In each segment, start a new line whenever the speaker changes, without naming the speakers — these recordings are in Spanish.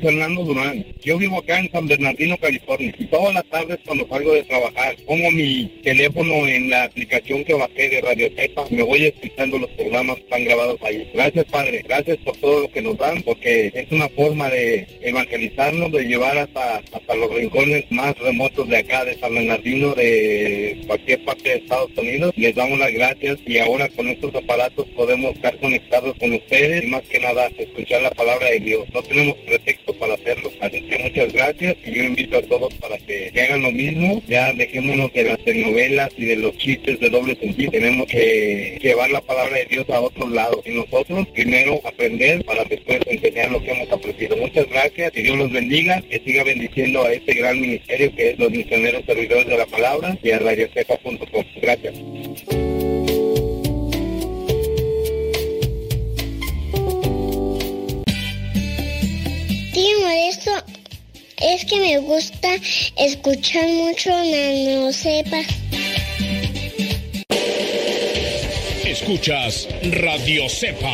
Fernando Durán. Yo vivo acá en San Bernardino, California. Y todas las tardes cuando salgo de trabajar, pongo mi teléfono en la aplicación que bajé de Radio Cepa. Me voy escuchando los programas que están grabados ahí. Gracias, Padre. Gracias por todo lo que nos dan, porque es una forma de evangelizarnos, de llevar hasta, hasta los rincones más remotos de acá, de San Bernardino, de cualquier parte de Estados Unidos. Les damos las gracias y ahora con estos aparatos podemos estar conectados con ustedes y más que nada escuchar la palabra de Dios. No tenemos pretexto para hacerlo. Así muchas gracias y yo invito a todos para que, hagan lo mismo. Ya dejémonos de las telenovelas y de los chistes de doble sentido. Tenemos que llevar la palabra de Dios a otros lados. Y nosotros primero aprender para después enseñar lo que hemos aprendido. Muchas gracias y Dios los bendiga. Que siga bendiciendo a este gran ministerio que es los misioneros servidores de la palabra y a radiocepa.com. Gracias.
esto es que me gusta escuchar mucho Nano Sepa.
Escuchas Radio Cepa.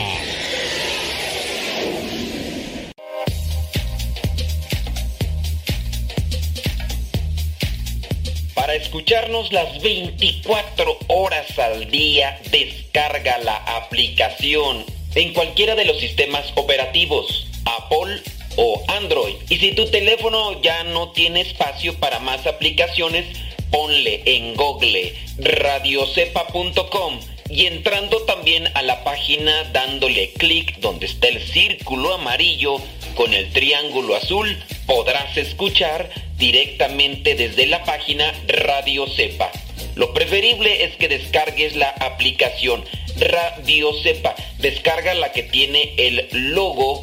Para escucharnos las 24 horas al día, descarga la aplicación en cualquiera de los sistemas operativos, Apple o Android. Y si tu teléfono ya no tiene espacio para más aplicaciones, ponle en google radiocepa.com y entrando también a la página dándole clic donde está el círculo amarillo con el triángulo azul, podrás escuchar directamente desde la página Radio Cepa. Lo preferible es que descargues la aplicación Radio Cepa. Descarga la que tiene el logo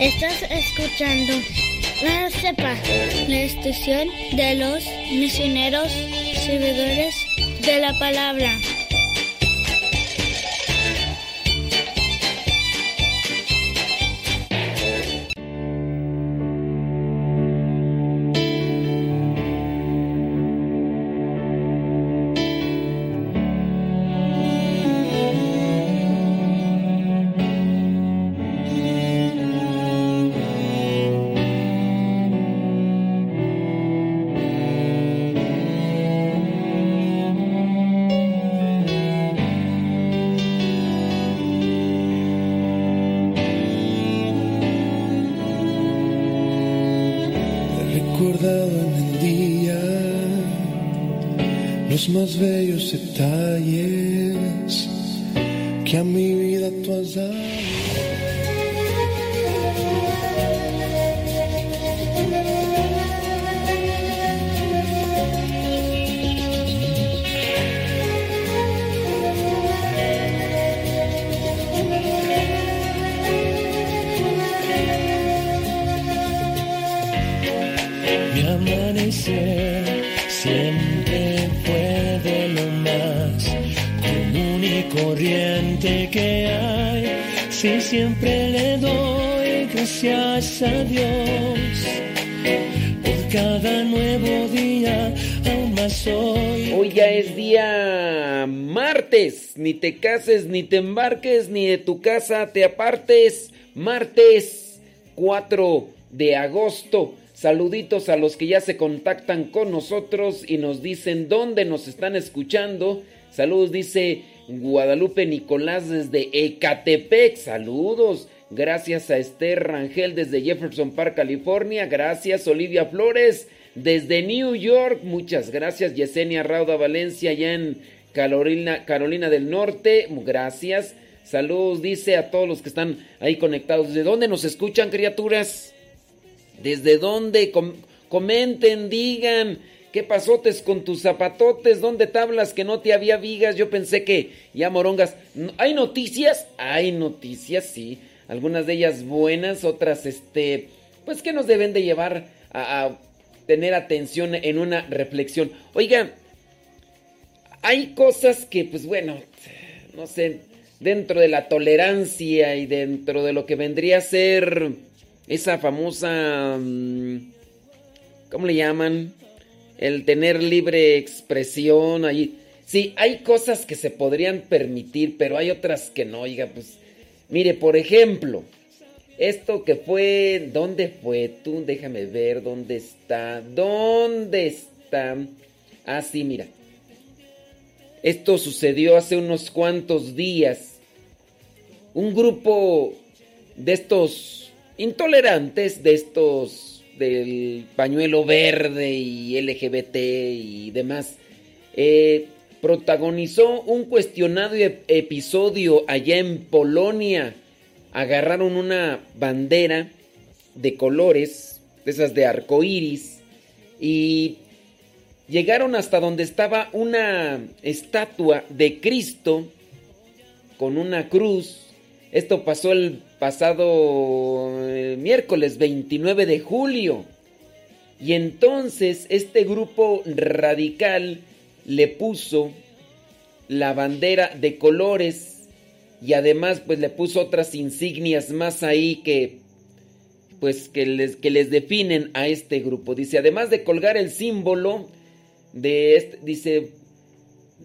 Estás escuchando la CEPA, la estación de los misioneros servidores de la palabra.
Más bellos detalles que a mi siempre le doy gracias a Dios por cada nuevo día, aún más hoy.
Hoy ya es día martes. Ni te cases, ni te embarques, ni de tu casa te apartes. Martes 4 de agosto. Saluditos a los que ya se contactan con nosotros y nos dicen dónde nos están escuchando. Saludos, dice Guadalupe Nicolás desde Ecatepec. Saludos. Gracias a Esther Rangel desde Jefferson Park, California. Gracias, Olivia Flores desde New York. Muchas gracias, Yesenia Rauda Valencia, allá en Carolina, Carolina del Norte. Gracias. Saludos, dice a todos los que están ahí conectados. ¿De dónde nos escuchan, criaturas? ¿Desde dónde? Com comenten, digan. ¿Qué pasotes con tus zapatotes? ¿Dónde tablas que no te había vigas? Yo pensé que ya morongas. ¿Hay noticias? Hay noticias, sí. Algunas de ellas buenas, otras, este, pues que nos deben de llevar a, a tener atención en una reflexión. Oiga, hay cosas que, pues bueno, no sé, dentro de la tolerancia y dentro de lo que vendría a ser esa famosa... ¿Cómo le llaman? El tener libre expresión ahí. Sí, hay cosas que se podrían permitir, pero hay otras que no. Oiga, pues... Mire, por ejemplo, esto que fue... ¿Dónde fue? Tú déjame ver dónde está. ¿Dónde está? Ah, sí, mira. Esto sucedió hace unos cuantos días. Un grupo de estos intolerantes, de estos del pañuelo verde y LGBT y demás, eh, protagonizó un cuestionado episodio allá en Polonia. Agarraron una bandera de colores, esas de arco iris, y llegaron hasta donde estaba una estatua de Cristo con una cruz. Esto pasó el pasado eh, miércoles 29 de julio. Y entonces este grupo radical le puso la bandera de colores y además pues le puso otras insignias más ahí que pues que les, que les definen a este grupo. Dice, además de colgar el símbolo de este, dice,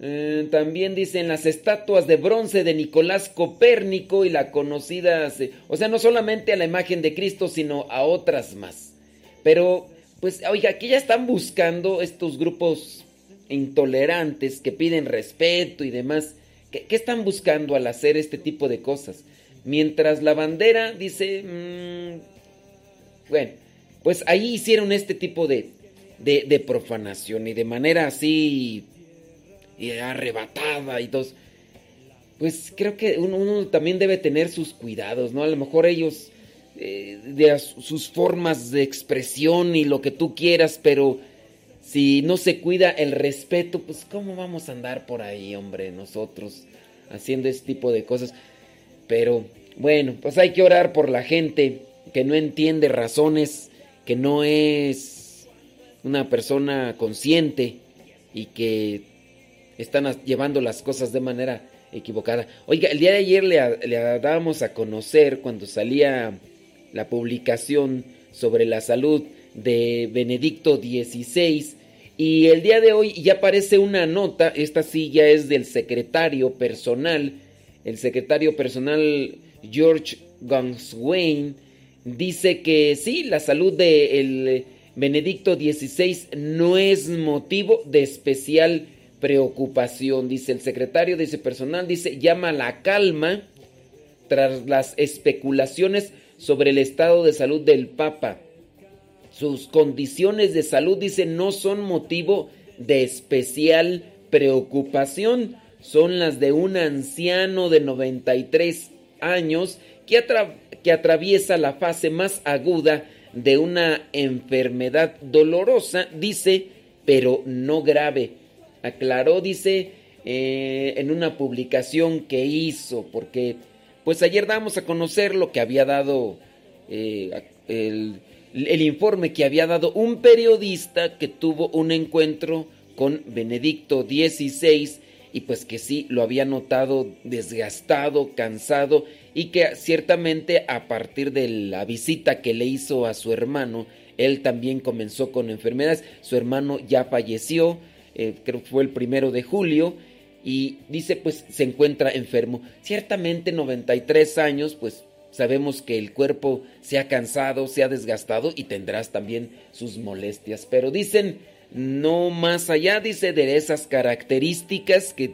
eh, también dicen las estatuas de bronce de Nicolás Copérnico y la conocida, o sea, no solamente a la imagen de Cristo, sino a otras más. Pero, pues, oiga, aquí ya están buscando estos grupos intolerantes que piden respeto y demás. ¿Qué, están buscando al hacer este tipo de cosas? Mientras la bandera dice, mm, bueno, pues ahí hicieron este tipo de, de profanación y de manera así y arrebatada y todo. Pues creo que uno, también debe tener sus cuidados, ¿no? A lo mejor ellos, eh, de sus formas de expresión y lo que tú quieras, pero si no se cuida el respeto, pues ¿cómo vamos a andar por ahí, hombre, nosotros haciendo este tipo de cosas? Pero bueno, pues hay que orar por la gente que no entiende razones, que no es una persona consciente y que están llevando las cosas de manera equivocada. Oiga, el día de ayer le, le dábamos a conocer cuando salía la publicación sobre la salud de Benedicto XVI y el día de hoy ya aparece una nota, esta sí ya es del secretario personal, el secretario personal George Gunswain dice que sí, la salud de Benedicto XVI no es motivo de especial preocupación, dice el secretario, dice personal, dice, llama la calma tras las especulaciones sobre el estado de salud del Papa. Sus condiciones de salud, dice, no son motivo de especial preocupación, son las de un anciano de 93 años que, que atraviesa la fase más aguda de una enfermedad dolorosa, dice, pero no grave aclaró, dice, eh, en una publicación que hizo, porque pues ayer damos a conocer lo que había dado eh, el, el informe que había dado un periodista que tuvo un encuentro con Benedicto XVI y pues que sí lo había notado desgastado, cansado y que ciertamente a partir de la visita que le hizo a su hermano, él también comenzó con enfermedades, su hermano ya falleció, eh, creo que fue el primero de julio, y dice pues se encuentra enfermo. Ciertamente 93 años, pues sabemos que el cuerpo se ha cansado, se ha desgastado y tendrás también sus molestias, pero dicen no más allá, dice, de esas características que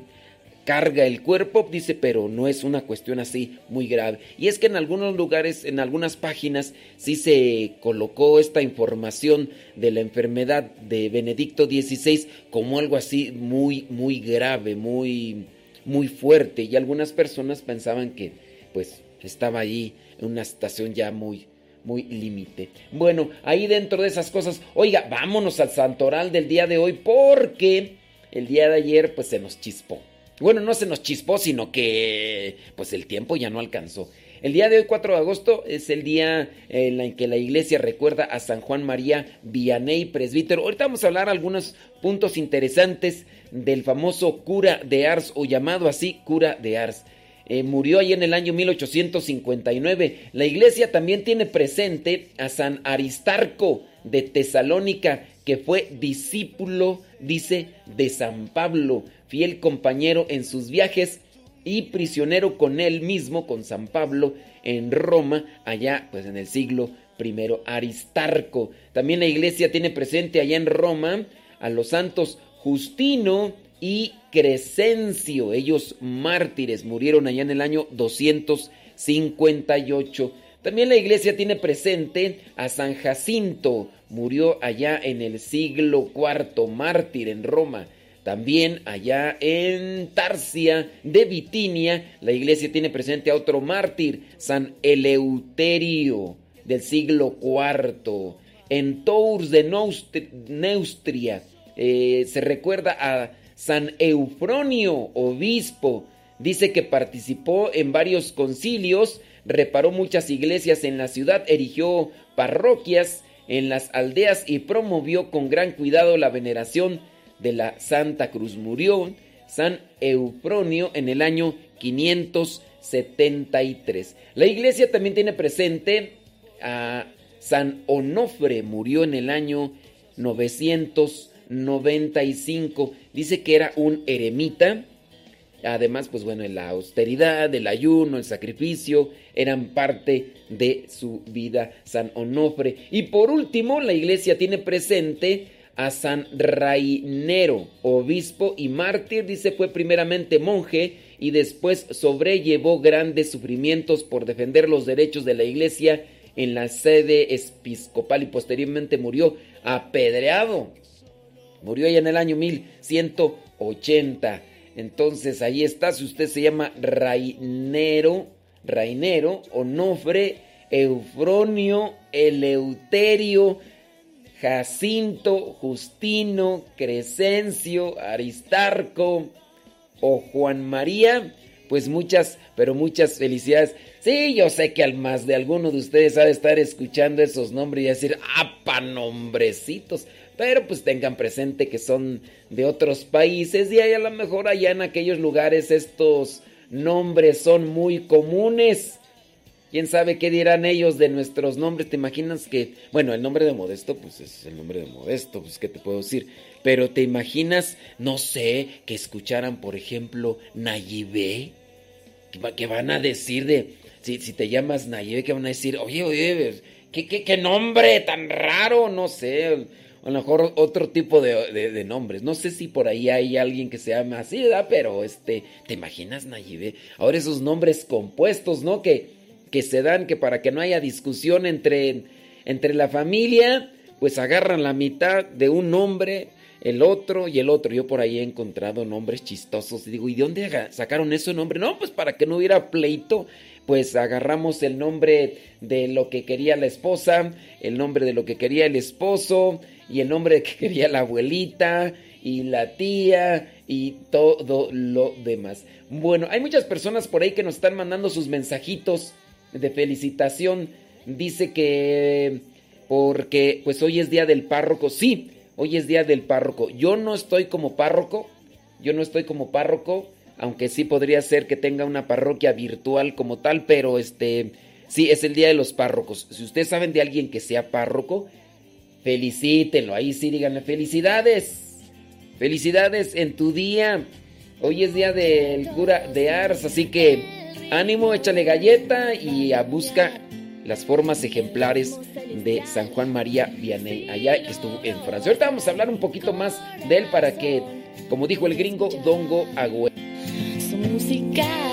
carga el cuerpo, dice, pero no es una cuestión así muy grave. Y es que en algunos lugares, en algunas páginas, sí se colocó esta información de la enfermedad de Benedicto XVI como algo así muy, muy grave, muy, muy fuerte. Y algunas personas pensaban que, pues, estaba ahí en una situación ya muy, muy límite. Bueno, ahí dentro de esas cosas, oiga, vámonos al santoral del día de hoy porque el día de ayer, pues, se nos chispó. Bueno, no se nos chispó, sino que pues el tiempo ya no alcanzó. El día de hoy, 4 de agosto, es el día en que la iglesia recuerda a San Juan María Vianney, presbítero. Ahorita vamos a hablar algunos puntos interesantes del famoso cura de Ars, o llamado así cura de Ars. Eh, murió ahí en el año 1859. La iglesia también tiene presente a San Aristarco de Tesalónica, que fue discípulo, dice, de San Pablo fiel compañero en sus viajes y prisionero con él mismo, con San Pablo, en Roma, allá pues en el siglo I, Aristarco. También la iglesia tiene presente allá en Roma a los santos Justino y Crescencio, ellos mártires, murieron allá en el año 258. También la iglesia tiene presente a San Jacinto, murió allá en el siglo IV, mártir en Roma. También allá en Tarsia de Bitinia, la iglesia tiene presente a otro mártir, San Eleuterio del siglo IV. En Tours de Neustria eh, se recuerda a San Eufronio, obispo. Dice que participó en varios concilios, reparó muchas iglesias en la ciudad, erigió parroquias en las aldeas y promovió con gran cuidado la veneración de la Santa Cruz. Murió San Eufronio en el año 500 73. La iglesia también tiene presente a San Onofre, murió en el año 995. Dice que era un eremita. Además, pues bueno, la austeridad, el ayuno, el sacrificio eran parte de su vida, San Onofre. Y por último, la iglesia tiene presente a San Rainero, obispo y mártir, dice fue primeramente monje y después sobrellevó grandes sufrimientos por defender los derechos de la iglesia en la sede episcopal y posteriormente murió apedreado. Murió allá en el año 1180. Entonces ahí está, si usted se llama Rainero, Rainero, Onofre, Eufronio, Eleuterio, Jacinto, Justino, Crescencio, Aristarco o Juan María, pues muchas, pero muchas felicidades. Sí, yo sé que al más de alguno de ustedes ha de estar escuchando esos nombres y decir, ¡apa nombrecitos! Pero pues tengan presente que son de otros países y a lo mejor allá en aquellos lugares estos nombres son muy comunes. ¿Quién sabe qué dirán ellos de nuestros nombres? ¿Te imaginas que, bueno, el nombre de Modesto, pues es el nombre de Modesto, pues qué te puedo decir? Pero te imaginas, no sé, que escucharan, por ejemplo, Nayibé, que van a decir de, si, te llamas Nayibé, que van a decir, oye, oye, ¿qué, qué, nombre tan raro? No sé, a lo mejor otro tipo de, de, nombres. No sé si por ahí hay alguien que se llama así, ¿verdad? Pero, este, ¿te imaginas Nayibé? Ahora esos nombres compuestos, ¿no? Que que se dan, que para que no haya discusión entre, entre la familia, pues agarran la mitad de un nombre, el otro y el otro. Yo por ahí he encontrado nombres chistosos y digo, ¿y de dónde sacaron ese nombre? No, pues para que no hubiera pleito, pues agarramos el nombre de lo que quería la esposa, el nombre de lo que quería el esposo y el nombre que quería la abuelita y la tía y todo lo demás. Bueno, hay muchas personas por ahí que nos están mandando sus mensajitos de felicitación. Dice que porque pues hoy es día del párroco. Sí, hoy es día del párroco. Yo no estoy como párroco. Yo no estoy como párroco, aunque sí podría ser que tenga una parroquia virtual como tal, pero este sí es el día de los párrocos. Si ustedes saben de alguien que sea párroco, felicítenlo. Ahí sí díganle felicidades. Felicidades en tu día. Hoy es día del cura de Ars, así que Ánimo, échale galleta y a busca las formas ejemplares de San Juan María Vianney, allá estuvo en Francia. Ahorita vamos a hablar un poquito más de él para que, como dijo el gringo, Dongo Agüe.
Su música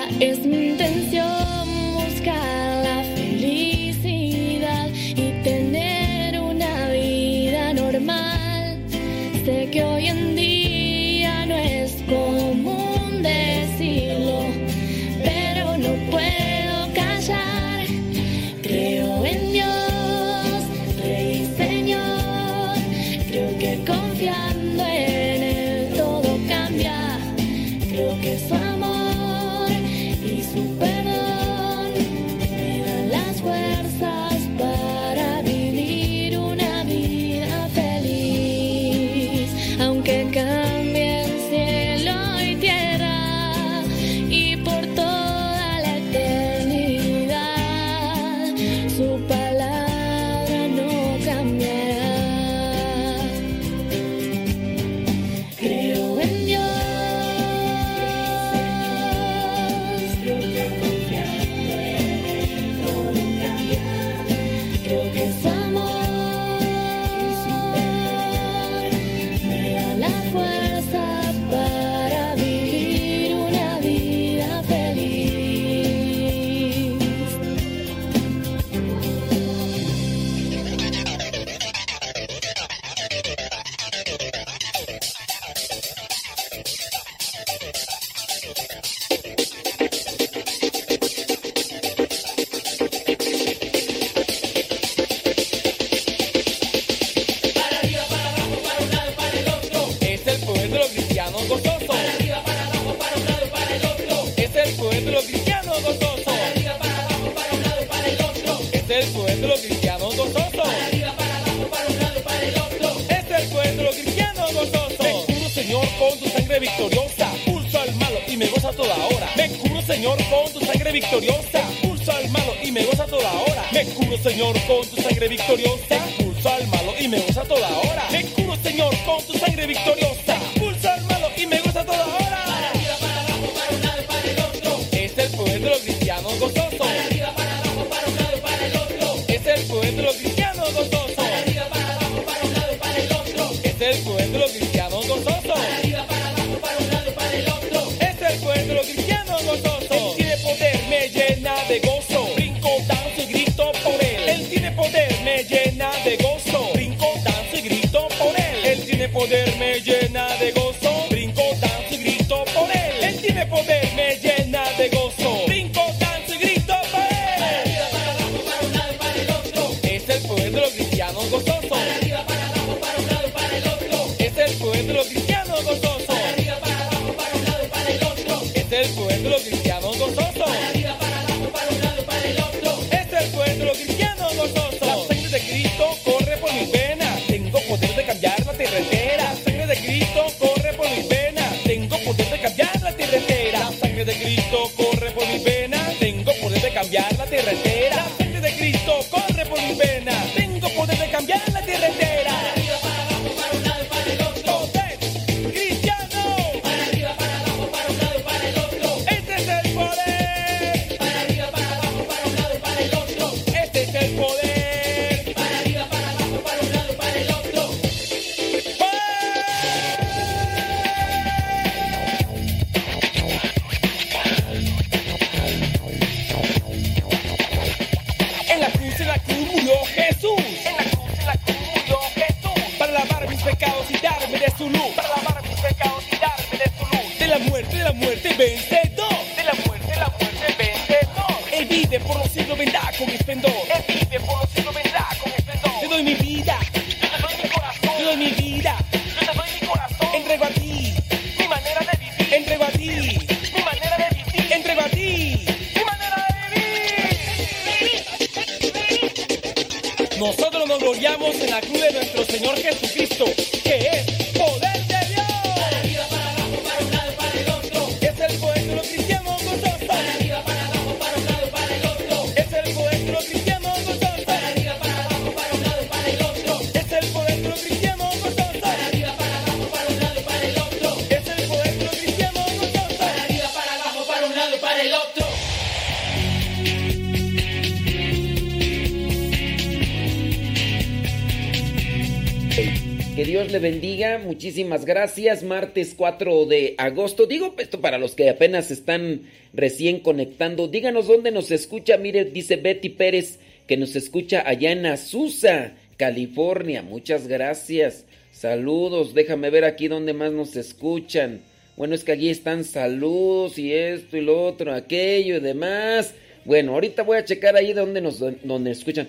Muchísimas gracias. Martes 4 de agosto. Digo esto para los que apenas están recién conectando. Díganos dónde nos escucha. Mire, dice Betty Pérez que nos escucha allá en Azusa, California. Muchas gracias. Saludos. Déjame ver aquí dónde más nos escuchan. Bueno, es que allí están saludos y esto y lo otro, aquello y demás. Bueno, ahorita voy a checar ahí donde nos escuchan.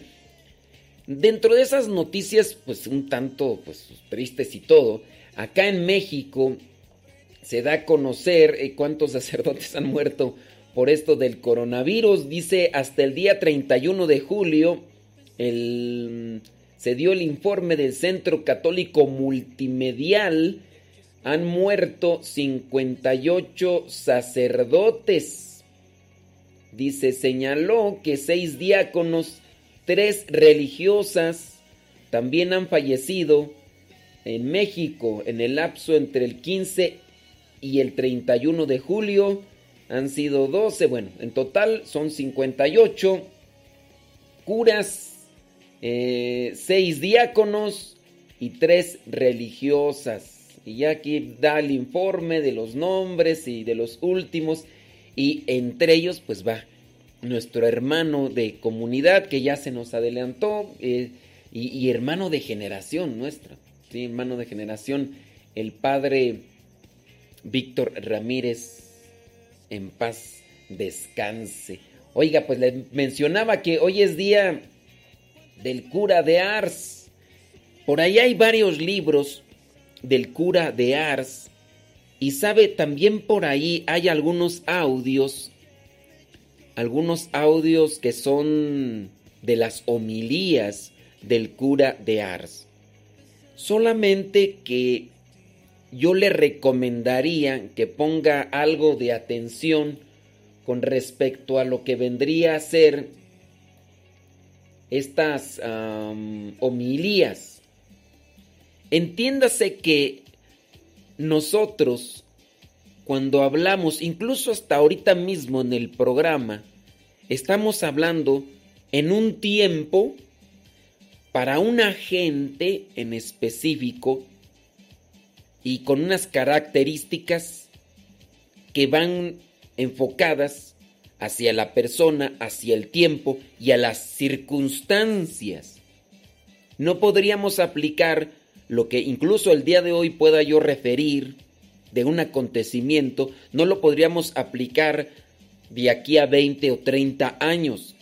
Dentro de esas noticias, pues un tanto pues, tristes y todo, acá en México se da a conocer eh, cuántos sacerdotes han muerto por esto del coronavirus. Dice, hasta el día 31 de julio se dio el informe del Centro Católico Multimedial. Han muerto 58 sacerdotes. Dice, señaló que seis diáconos tres religiosas también han fallecido en México en el lapso entre el 15 y el 31 de julio. Han sido 12, bueno, en total son 58 curas, eh, 6 diáconos y 3 religiosas. Y ya aquí da el informe de los nombres y de los últimos. Y entre ellos pues va nuestro hermano de comunidad que ya se nos adelantó eh, y, y, hermano de generación nuestra, ¿sí? hermano de generación, el padre Víctor Ramírez, en paz descanse. Oiga, pues le mencionaba que hoy es día del cura de Ars. Por ahí hay varios libros del cura de Ars. Y sabe, también por ahí hay algunos audios algunos audios que son de las homilías del cura de Ars. Solamente que yo le recomendaría que ponga algo de atención con respecto a lo que vendría a ser estas homilías. Entiéndase que nosotros cuando hablamos, incluso hasta ahorita mismo en el programa, estamos hablando en un tiempo para una gente en específico y con unas características que van enfocadas hacia la persona, hacia el tiempo y a las circunstancias. No podríamos aplicar lo que incluso el día de hoy pueda yo referir de un acontecimiento, no lo podríamos aplicar de aquí a 20 o 30 años.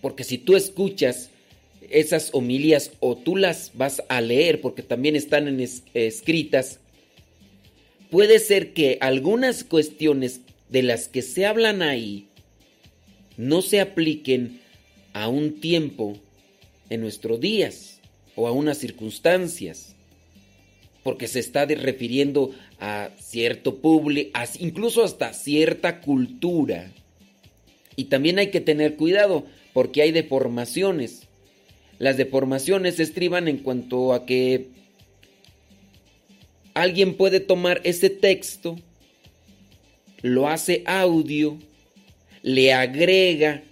Porque si tú escuchas esas homilías o tú las vas a leer porque también están en es- escritas, puede ser que algunas cuestiones de las que se hablan ahí no se apliquen a un tiempo en nuestros días o a unas circunstancias, porque se está refiriendo a cierto público, incluso hasta cierta cultura. Y también hay que tener cuidado, porque hay deformaciones. Las deformaciones estriban en cuanto a que alguien puede tomar ese texto, lo hace audio, le agrega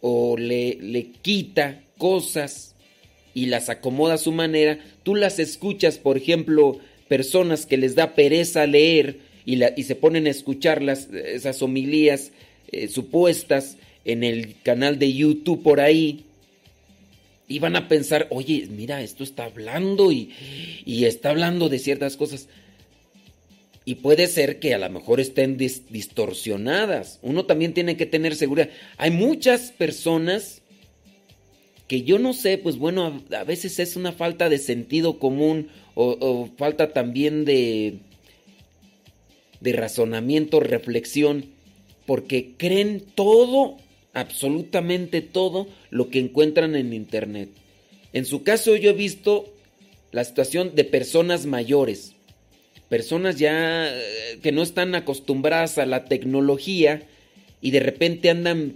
o le, le quita cosas y las acomoda a su manera. Tú las escuchas, por ejemplo, personas que les da pereza leer y, la- y se ponen a escuchar las, esas homilías eh, supuestas en el canal de YouTube por ahí. Y van a pensar, oye, mira, esto está hablando y, y está hablando de ciertas cosas. Y puede ser que a lo mejor estén dis- distorsionadas. Uno también tiene que tener seguridad. Hay muchas personas que yo no sé, pues bueno, a, veces es una falta de sentido común o, o falta también de, de razonamiento, reflexión, porque creen todo, absolutamente todo lo que encuentran en internet. En su caso yo he visto la situación de personas mayores, personas ya eh, que no están acostumbradas a la tecnología y de repente andan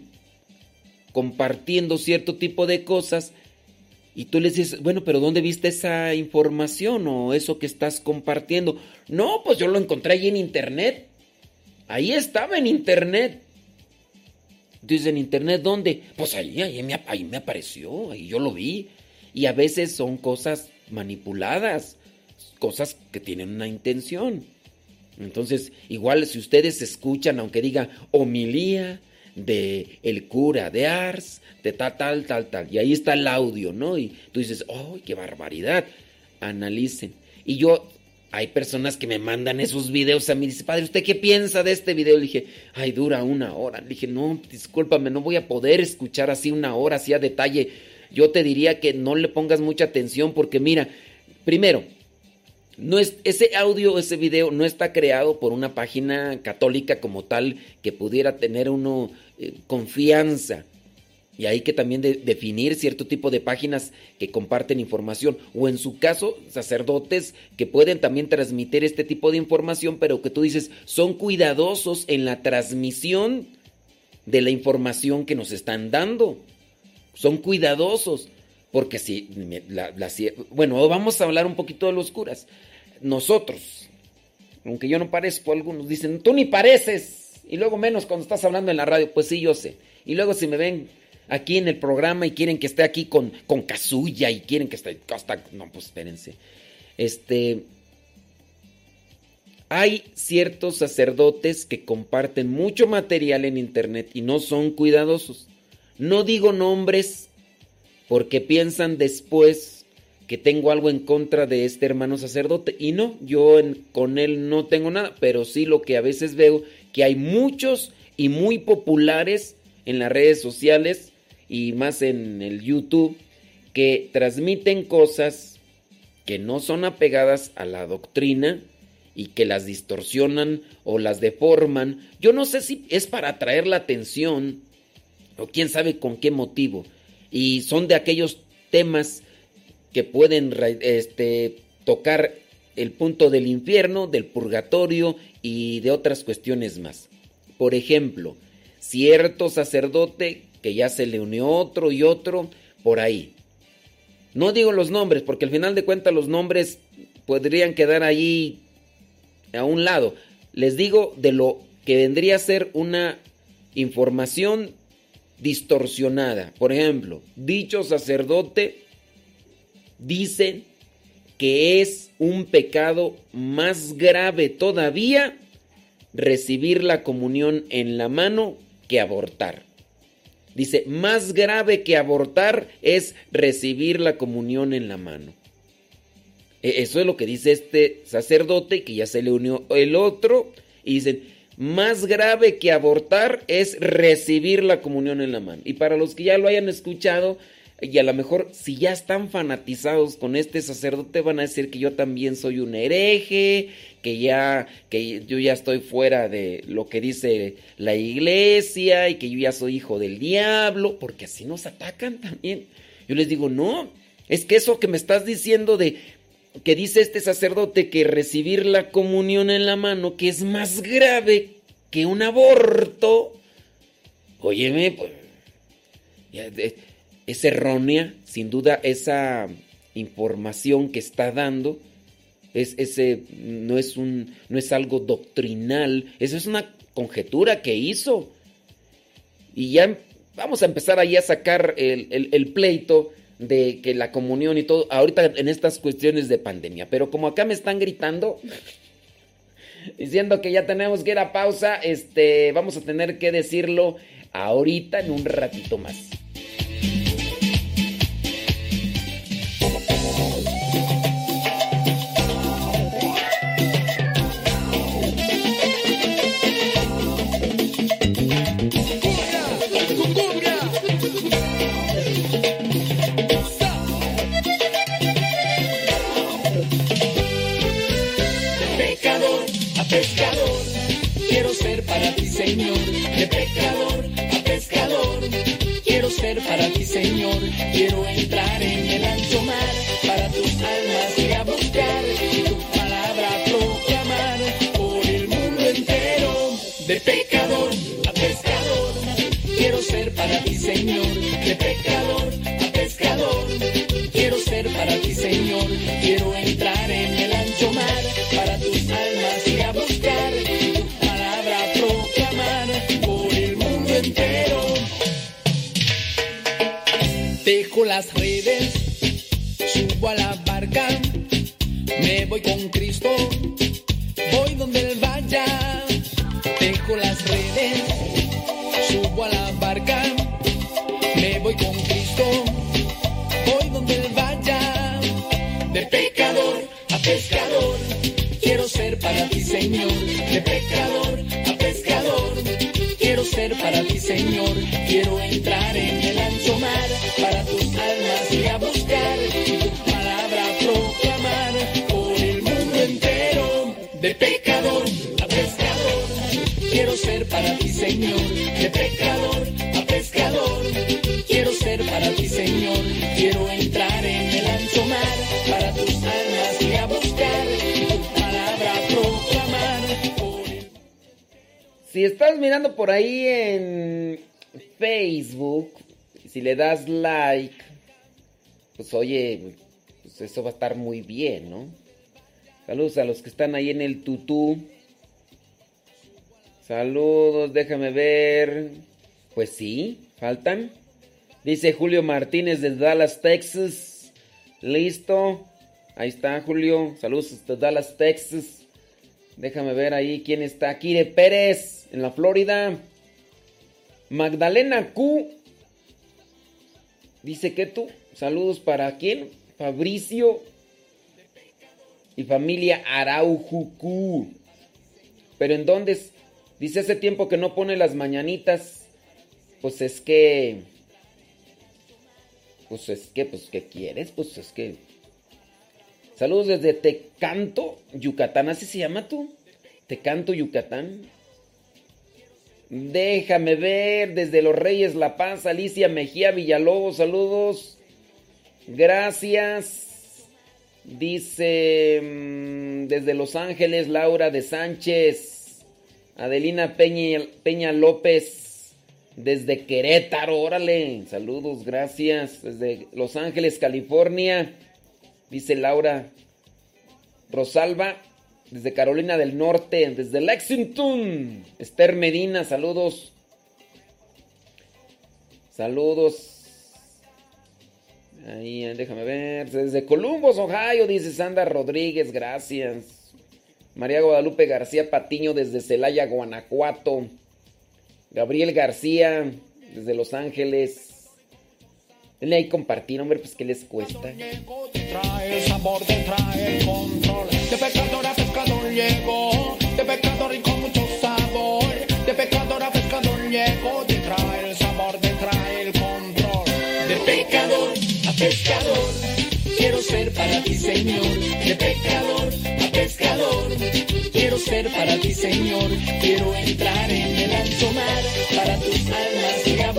compartiendo cierto tipo de cosas y tú les dices, bueno, pero ¿dónde viste esa información o eso que estás compartiendo? No, pues yo lo encontré ahí en internet. Ahí estaba en internet. Dices, ¿en internet dónde? Pues ahí, ahí me apareció, ahí yo lo vi. Y a veces son cosas manipuladas, cosas que tienen una intención. Entonces, igual si ustedes escuchan, aunque diga homilía de el cura de Ars, de tal, tal, tal, tal, y ahí está el audio, ¿no? Y tú dices, ¡ay, qué barbaridad! Analicen. Y yo, hay personas que me mandan esos videos a mí, dice, padre, ¿usted qué piensa de este video? Le dije, ay, dura una hora. Le dije, no, discúlpame, no voy a poder escuchar así una hora, así a detalle. Yo te diría que no le pongas mucha atención porque mira, primero, no es, ese audio, ese video no está creado por una página católica como tal que pudiera tener uno eh, confianza. Y hay que también de- definir cierto tipo de páginas que comparten información. O en su caso, sacerdotes que pueden también transmitir este tipo de información, pero que tú dices, son cuidadosos en la transmisión de la información que nos están dando. Son cuidadosos. Porque si, bueno, vamos a hablar un poquito de los curas. Nosotros, aunque yo no parezco, algunos dicen, tú ni pareces. Y luego menos cuando estás hablando en la radio, pues sí, yo sé. Y luego si me ven aquí en el programa y quieren que esté aquí con, con casulla y quieren que esté hasta... No, pues espérense. Este... Hay ciertos sacerdotes que comparten mucho material en internet y no son cuidadosos. No digo nombres porque piensan después que tengo algo en contra de este hermano sacerdote. Y no, yo con él no tengo nada, pero sí lo que a veces veo, que hay muchos y muy populares en las redes sociales y más en el YouTube, que transmiten cosas que no son apegadas a la doctrina y que las distorsionan o las deforman. Yo no sé si es para atraer la atención o quién sabe con qué motivo. Y son de aquellos temas que pueden este, tocar el punto del infierno, del purgatorio y de otras cuestiones más. Por ejemplo, cierto sacerdote que ya se le unió otro y otro por ahí. No digo los nombres, porque al final de cuentas los nombres podrían quedar ahí a un lado. Les digo de lo que vendría a ser una información distorsionada. Por ejemplo, dicho sacerdote dice que es un pecado más grave todavía recibir la comunión en la mano que abortar. Dice, más grave que abortar es recibir la comunión en la mano. E- Eso es lo que dice este sacerdote, que ya se le unió el otro, y dicen, más grave que abortar es recibir la comunión en la mano. Y para los que ya lo hayan escuchado, y a lo mejor si ya están fanatizados con este sacerdote, van a decir que yo también soy un hereje, que ya, que yo ya estoy fuera de lo que dice la iglesia y que yo ya soy hijo del diablo, porque así nos atacan también. Yo les digo, no, es que eso que me estás diciendo de que dice este sacerdote que recibir la comunión en la mano, que es más grave que un aborto, óyeme, pues, ya, es, errónea, sin duda, esa información que está dando. Es, ese no es un no es algo doctrinal, eso es una conjetura que hizo. Y ya vamos a empezar ahí a sacar el- el pleito de que la comunión y todo, ahorita en estas cuestiones de pandemia. Pero como acá me están gritando, diciendo que ya tenemos que ir a pausa, este, vamos a tener que decirlo ahorita en un ratito más.
De pecador a pescador, quiero ser para ti, Señor. Quiero entrar en el ancho mar, para tus almas y a buscar y tu palabra proclamar por el mundo entero. De pecador a pescador, quiero ser para ti, Señor. De pecador Dejo las redes, subo a la barca, me voy con Cristo, voy donde Él vaya. Dejo las redes, subo a la barca, me voy con Cristo,
Estás mirando por ahí en Facebook, si le das like, pues oye, pues eso va a estar muy bien, ¿no? Saludos a los que están ahí en el tutú. Saludos, déjame ver. Pues sí, faltan. Dice Julio Martínez de Dallas, Texas. Listo. Ahí está Julio. Saludos hasta Dallas, Texas. Déjame ver ahí quién está. Kire Pérez, en la Florida. Magdalena Q. Dice que tú. Saludos para quién? Fabricio. Y familia Araujucu. Pero en dónde es? Dice hace tiempo que no pone las mañanitas. Pues es que. Pues es que, pues, ¿qué quieres? Pues es que. Saludos desde Tecanto, Yucatán. ¿Así se llama tú? Tecanto, Yucatán. Déjame ver desde Los Reyes La Paz, Alicia Mejía Villalobos, saludos. Gracias. Dice mm, desde Los Ángeles Laura de Sánchez. Adelina Peña, Peña López. Desde Querétaro, órale. Saludos, gracias. Desde Los Ángeles, California. Dice Laura. Rosalba. Desde Carolina del Norte. Desde Lexington. Esther Medina, saludos. Saludos. Ahí, déjame ver. Desde Columbus, Ohio, dice Sandra Rodríguez, gracias. María Guadalupe García Patiño desde Celaya, Guanajuato. Gabriel García desde Los Ángeles. Denle ahí compartir, hombre, pues ¿qué les cuesta?
De pescador a pescador llegó. De pescador y con mucho sabor. De pescador a pescador llegó. Te trae el sabor, te trae el control. De pecador a pescador. Quiero ser para ti, Señor. De pecador a pescador. Quiero ser para ti, Señor. Quiero entrar en el ancho mar. Para tus almas ir a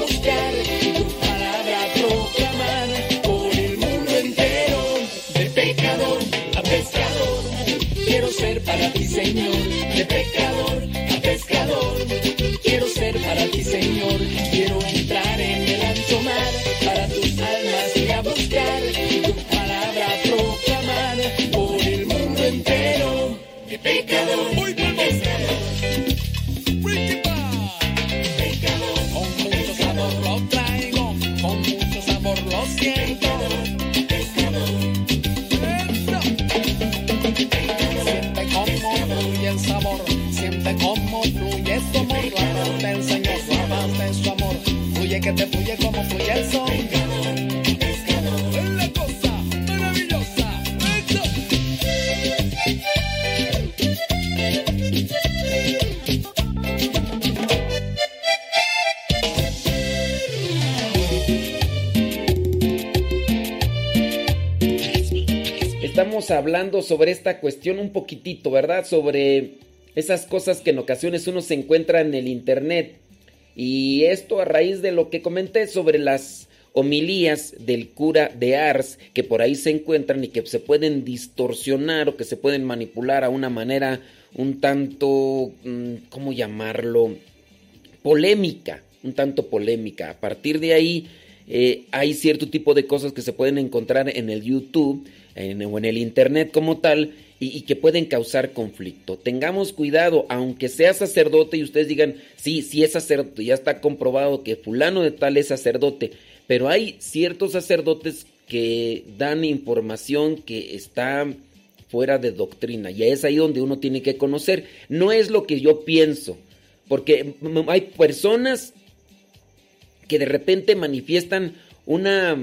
hablando sobre esta cuestión un poquitito, ¿verdad? Sobre esas cosas que en ocasiones uno se encuentra en el internet. Y esto a raíz de lo que comenté sobre las homilías del cura de Ars que por ahí se encuentran y que se pueden distorsionar o que se pueden manipular a una manera un tanto, mm, ¿cómo llamarlo? Polémica, un tanto polémica. A partir de ahí eh, hay cierto tipo de cosas que se pueden encontrar en el YouTube en- o en el Internet como tal y, y que pueden causar conflicto. Tengamos cuidado, aunque sea sacerdote y ustedes digan, sí, sí es sacerdote, ya está comprobado que fulano de tal es sacerdote, pero hay ciertos sacerdotes que dan información que está fuera de doctrina y es ahí donde uno tiene que conocer. No es lo que yo pienso, porque hay personas que de repente manifiestan una,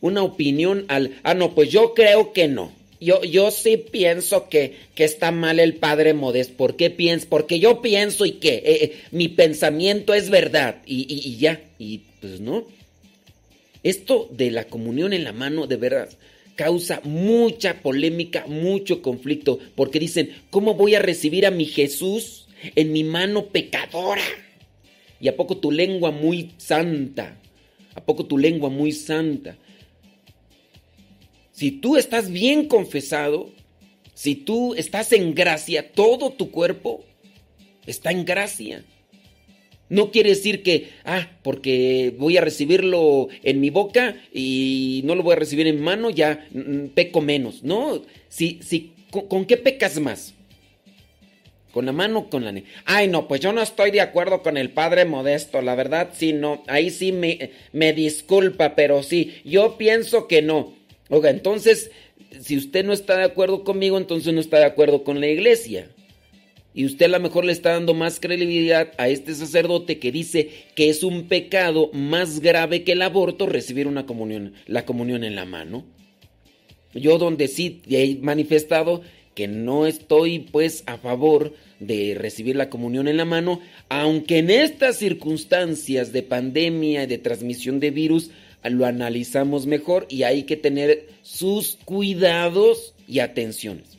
una opinión al, ah, no, pues yo creo que no. Yo, yo sí pienso que, que está mal el padre Modesto. ¿Por qué pienso? Porque yo pienso y que eh, eh, mi pensamiento es verdad. Y, y- y ya. Y pues no. Esto de la comunión en la mano, de verdad, causa mucha polémica, mucho conflicto. Porque dicen, ¿cómo voy a recibir a mi Jesús en mi mano pecadora? ¿Y a poco tu lengua muy santa? ¿A poco tu lengua muy santa? Si tú estás bien confesado, si tú estás en gracia, todo tu cuerpo está en gracia. No quiere decir que, ah, porque voy a recibirlo en mi boca y no lo voy a recibir en mano, ya mm, peco menos. No, si, si, ¿con, con qué pecas más? ¿Con la mano o con la... Ay, no, pues yo no estoy de acuerdo con el padre modesto, la verdad, sí, no, ahí sí me, me disculpa, pero sí, yo pienso que no. Oiga, entonces, si usted no está de acuerdo conmigo, entonces no está de acuerdo con la iglesia. Y usted a lo mejor le está dando más credibilidad a este sacerdote que dice que es un pecado más grave que el aborto recibir una comunión, la comunión en la mano. Yo donde sí he manifestado que no estoy pues a favor de recibir la comunión en la mano, aunque en estas circunstancias de pandemia y de transmisión de virus lo analizamos mejor y hay que tener sus cuidados y atenciones.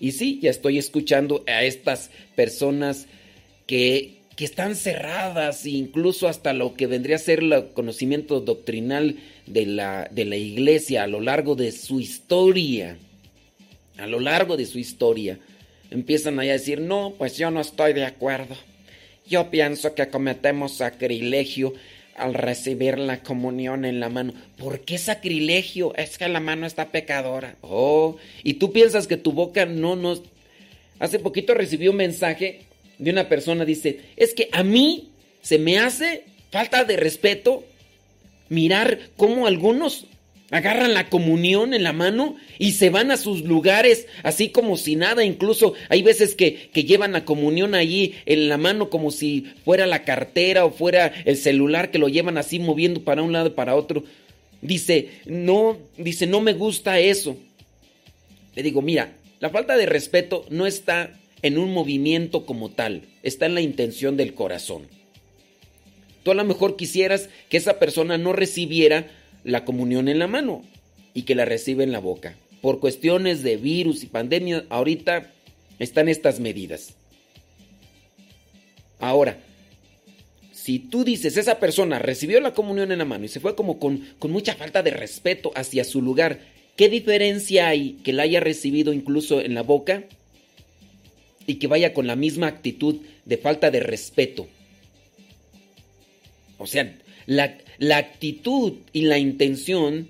Y sí, ya estoy escuchando a estas personas que, que están cerradas, incluso hasta lo que vendría a ser el conocimiento doctrinal de la, de la iglesia a lo largo de su historia. A lo largo de su historia, empiezan a decir, no, pues yo no estoy de acuerdo. Yo pienso que cometemos sacrilegio al recibir la comunión en la mano. ¿Por qué sacrilegio? Es que la mano está pecadora. Oh, y tú piensas que tu boca no nos... Hace poquito recibí un mensaje de una persona, dice, es que a mí se me hace falta de respeto mirar cómo algunos agarran la comunión en la mano y se van a sus lugares así como si nada. Incluso hay veces que, que, llevan la comunión allí en la mano como si fuera la cartera o fuera el celular que lo llevan así moviendo para un lado y para otro. Dice, no, dice, no me gusta eso. Le digo, mira, la falta de respeto no está en un movimiento como tal, está en la intención del corazón. Tú a lo mejor quisieras que esa persona no recibiera la comunión en la mano y que la recibe en la boca. Por cuestiones de virus y pandemia, ahorita están estas medidas. Ahora, si tú dices, esa persona recibió la comunión en la mano y se fue como con, con mucha falta de respeto hacia su lugar, ¿qué diferencia hay que la haya recibido incluso en la boca y que vaya con la misma actitud de falta de respeto? O sea, la, la, actitud y la intención,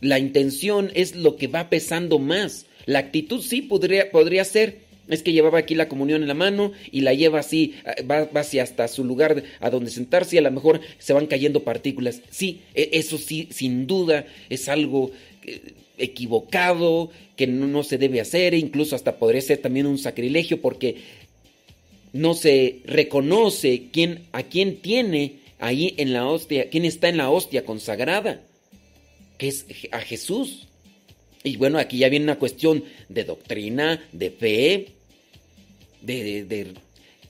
la intención es lo que va pesando más. La actitud sí podría, podría ser, es que llevaba aquí la comunión en la mano y la lleva así, va, va hacia hasta su lugar a donde sentarse y a lo mejor se van cayendo partículas. Sí, eso sí, sin duda es algo equivocado, que no, no se debe hacer, e incluso hasta podría ser también un sacrilegio porque no se reconoce quién, a quién tiene ahí en la hostia, quién está en la hostia consagrada, que es a Jesús. Y bueno, aquí ya viene una cuestión de doctrina, de fe, de,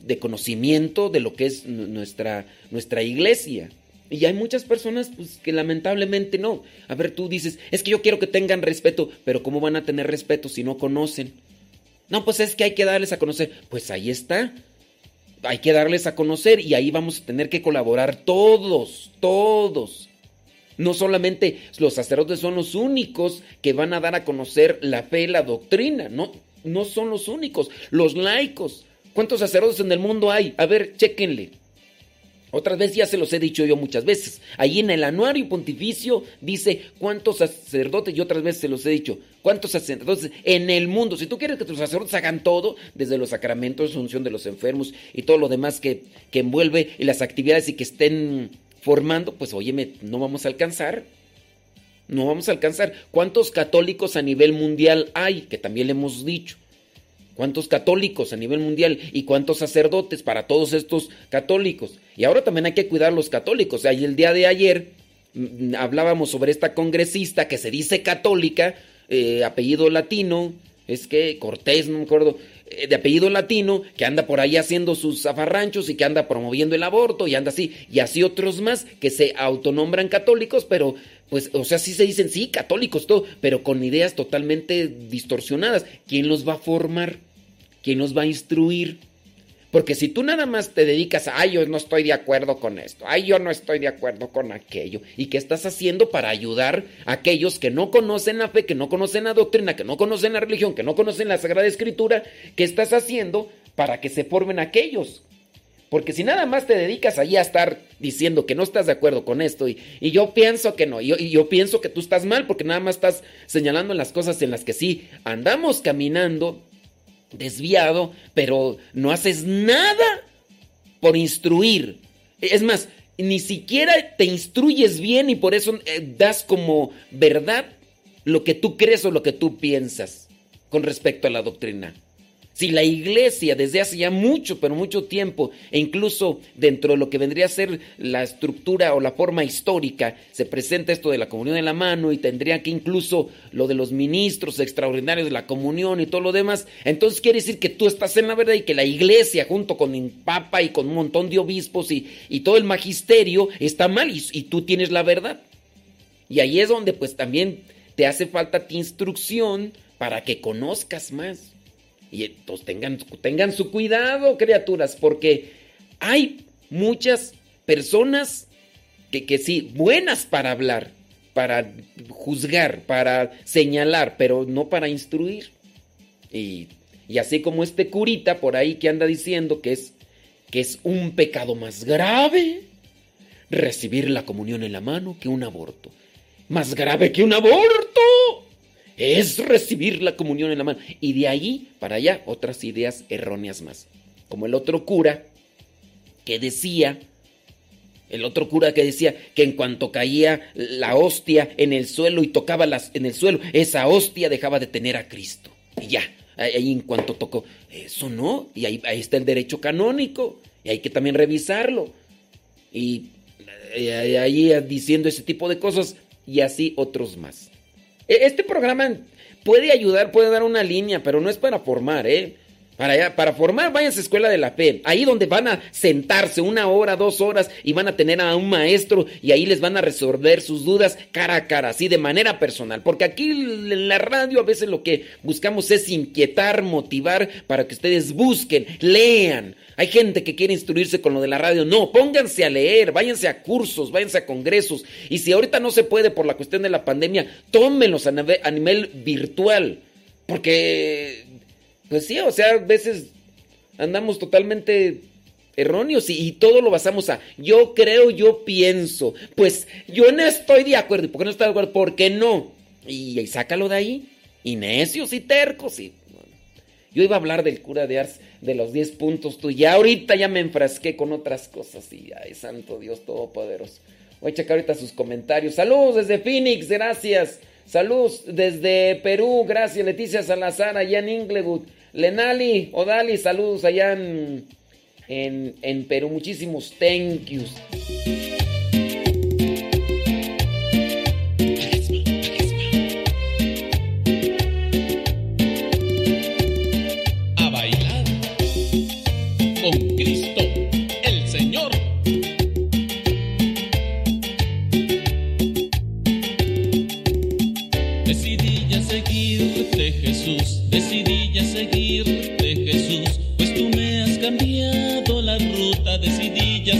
de, conocimiento de lo que es nuestra, nuestra iglesia. Y hay muchas personas pues, que lamentablemente no. A ver, tú dices, es que yo quiero que tengan respeto, pero ¿cómo van a tener respeto si no conocen? No, pues es que hay que darles a conocer. Pues ahí está hay que darles a conocer y ahí vamos a tener que colaborar todos, todos. No solamente los sacerdotes son los únicos que van a dar a conocer la fe, la doctrina, no, no son los únicos, los laicos. ¿Cuántos sacerdotes en el mundo hay? A ver, chéquenle. Otras veces ya se los he dicho yo muchas veces. Ahí en el anuario pontificio dice cuántos sacerdotes, y otras veces se los he dicho, cuántos sacerdotes en el mundo. Si tú quieres que tus sacerdotes hagan todo, desde los sacramentos, unción de los enfermos y todo lo demás que, que envuelve y las actividades y que estén formando, pues óyeme, no vamos a alcanzar. No vamos a alcanzar. ¿Cuántos católicos a nivel mundial hay? Que también le hemos dicho. ¿Cuántos católicos a nivel mundial y cuántos sacerdotes para todos estos católicos? Y ahora también hay que cuidar los católicos. El día de ayer mm, hablábamos sobre esta congresista que se dice católica, eh, apellido latino, es que Cortés, no me acuerdo, eh, de apellido latino, que anda por ahí haciendo sus zafarranchos y que anda promoviendo el aborto y anda así, y así otros más que se autonombran católicos, pero pues, o sea, sí se dicen, sí, católicos, todo, pero con ideas totalmente distorsionadas. ¿Quién los va a formar? ¿Quién los va a instruir? Porque si tú nada más te dedicas a, ay, yo no estoy de acuerdo con esto, ay, yo no estoy de acuerdo con aquello, ¿y qué estás haciendo para ayudar a aquellos que no conocen la fe, que no conocen la doctrina, que no conocen la religión, que no conocen la Sagrada Escritura? ¿Qué estás haciendo para que se formen aquellos? Porque si nada más te dedicas ahí a estar diciendo que no estás de acuerdo con esto y, yo pienso que no, y yo, y yo pienso que tú estás mal porque nada más estás señalando las cosas en las que sí andamos caminando desviado, pero no haces nada por instruir. Es más, ni siquiera te instruyes bien y por eso eh, das como verdad lo que tú crees o lo que tú piensas con respecto a la doctrina. Si la iglesia desde hace ya mucho, pero mucho tiempo, e incluso dentro de lo que vendría a ser la estructura o la forma histórica, se presenta esto de la comunión en la mano y tendría que incluso lo de los ministros extraordinarios de la comunión y todo lo demás, entonces quiere decir que tú estás en la verdad y que la iglesia junto con el papa y con un montón de obispos y, todo el magisterio está mal y, y tú tienes la verdad. Y ahí es donde pues también te hace falta tu instrucción para que conozcas más. Y entonces tengan, tengan su cuidado, criaturas, porque hay muchas personas que, que sí, buenas para hablar, para juzgar, para señalar, pero no para instruir. Y, y así como este curita por ahí que anda diciendo que es, que es un pecado más grave recibir la comunión en la mano que un aborto. Más grave que un aborto es recibir la comunión en la mano. Y de ahí para allá otras ideas erróneas más. Como el otro cura que decía, el otro cura que decía que en cuanto caía la hostia en el suelo y tocaba las, en el suelo, esa hostia dejaba de tener a Cristo. Y ya, ahí en cuanto tocó, eso no, y ahí, ahí está el derecho canónico, y hay que también revisarlo. Y eh, ahí diciendo ese tipo de cosas, y así otros más. E- Este programa puede ayudar, puede dar una línea, pero no es para formar, ¿eh? Para, para formar, váyanse a Escuela de la Fe. Ahí donde van a sentarse una hora, dos horas y van a tener a un maestro y ahí les van a resolver sus dudas cara a cara, así de manera personal. Porque aquí en la radio a veces lo que buscamos es inquietar, motivar para que ustedes busquen, lean. Hay gente que quiere instruirse con lo de la radio. No, pónganse a leer, váyanse a cursos, váyanse a congresos. Y si ahorita no se puede por la cuestión de la pandemia, tómenlos a nivel virtual. Porque, pues sí, o sea, a veces andamos totalmente erróneos y, todo lo basamos a yo creo, yo pienso. Pues yo no estoy de acuerdo. ¿Y por qué no estoy de acuerdo? ¿Por qué no? Y, y sácalo de ahí. Y necios y tercos. Y, yo iba a hablar del cura de Ars, de los 10 puntos, tú ya ahorita ya me enfrasqué con otras cosas y ay, santo Dios todopoderoso. Voy a checar ahorita sus comentarios. Saludos desde Phoenix, gracias. Saludos desde Perú, gracias. Leticia Salazar, allá Inglewood. Lenali, Odali, saludos allá en, en, en Perú. Muchísimos thank yous.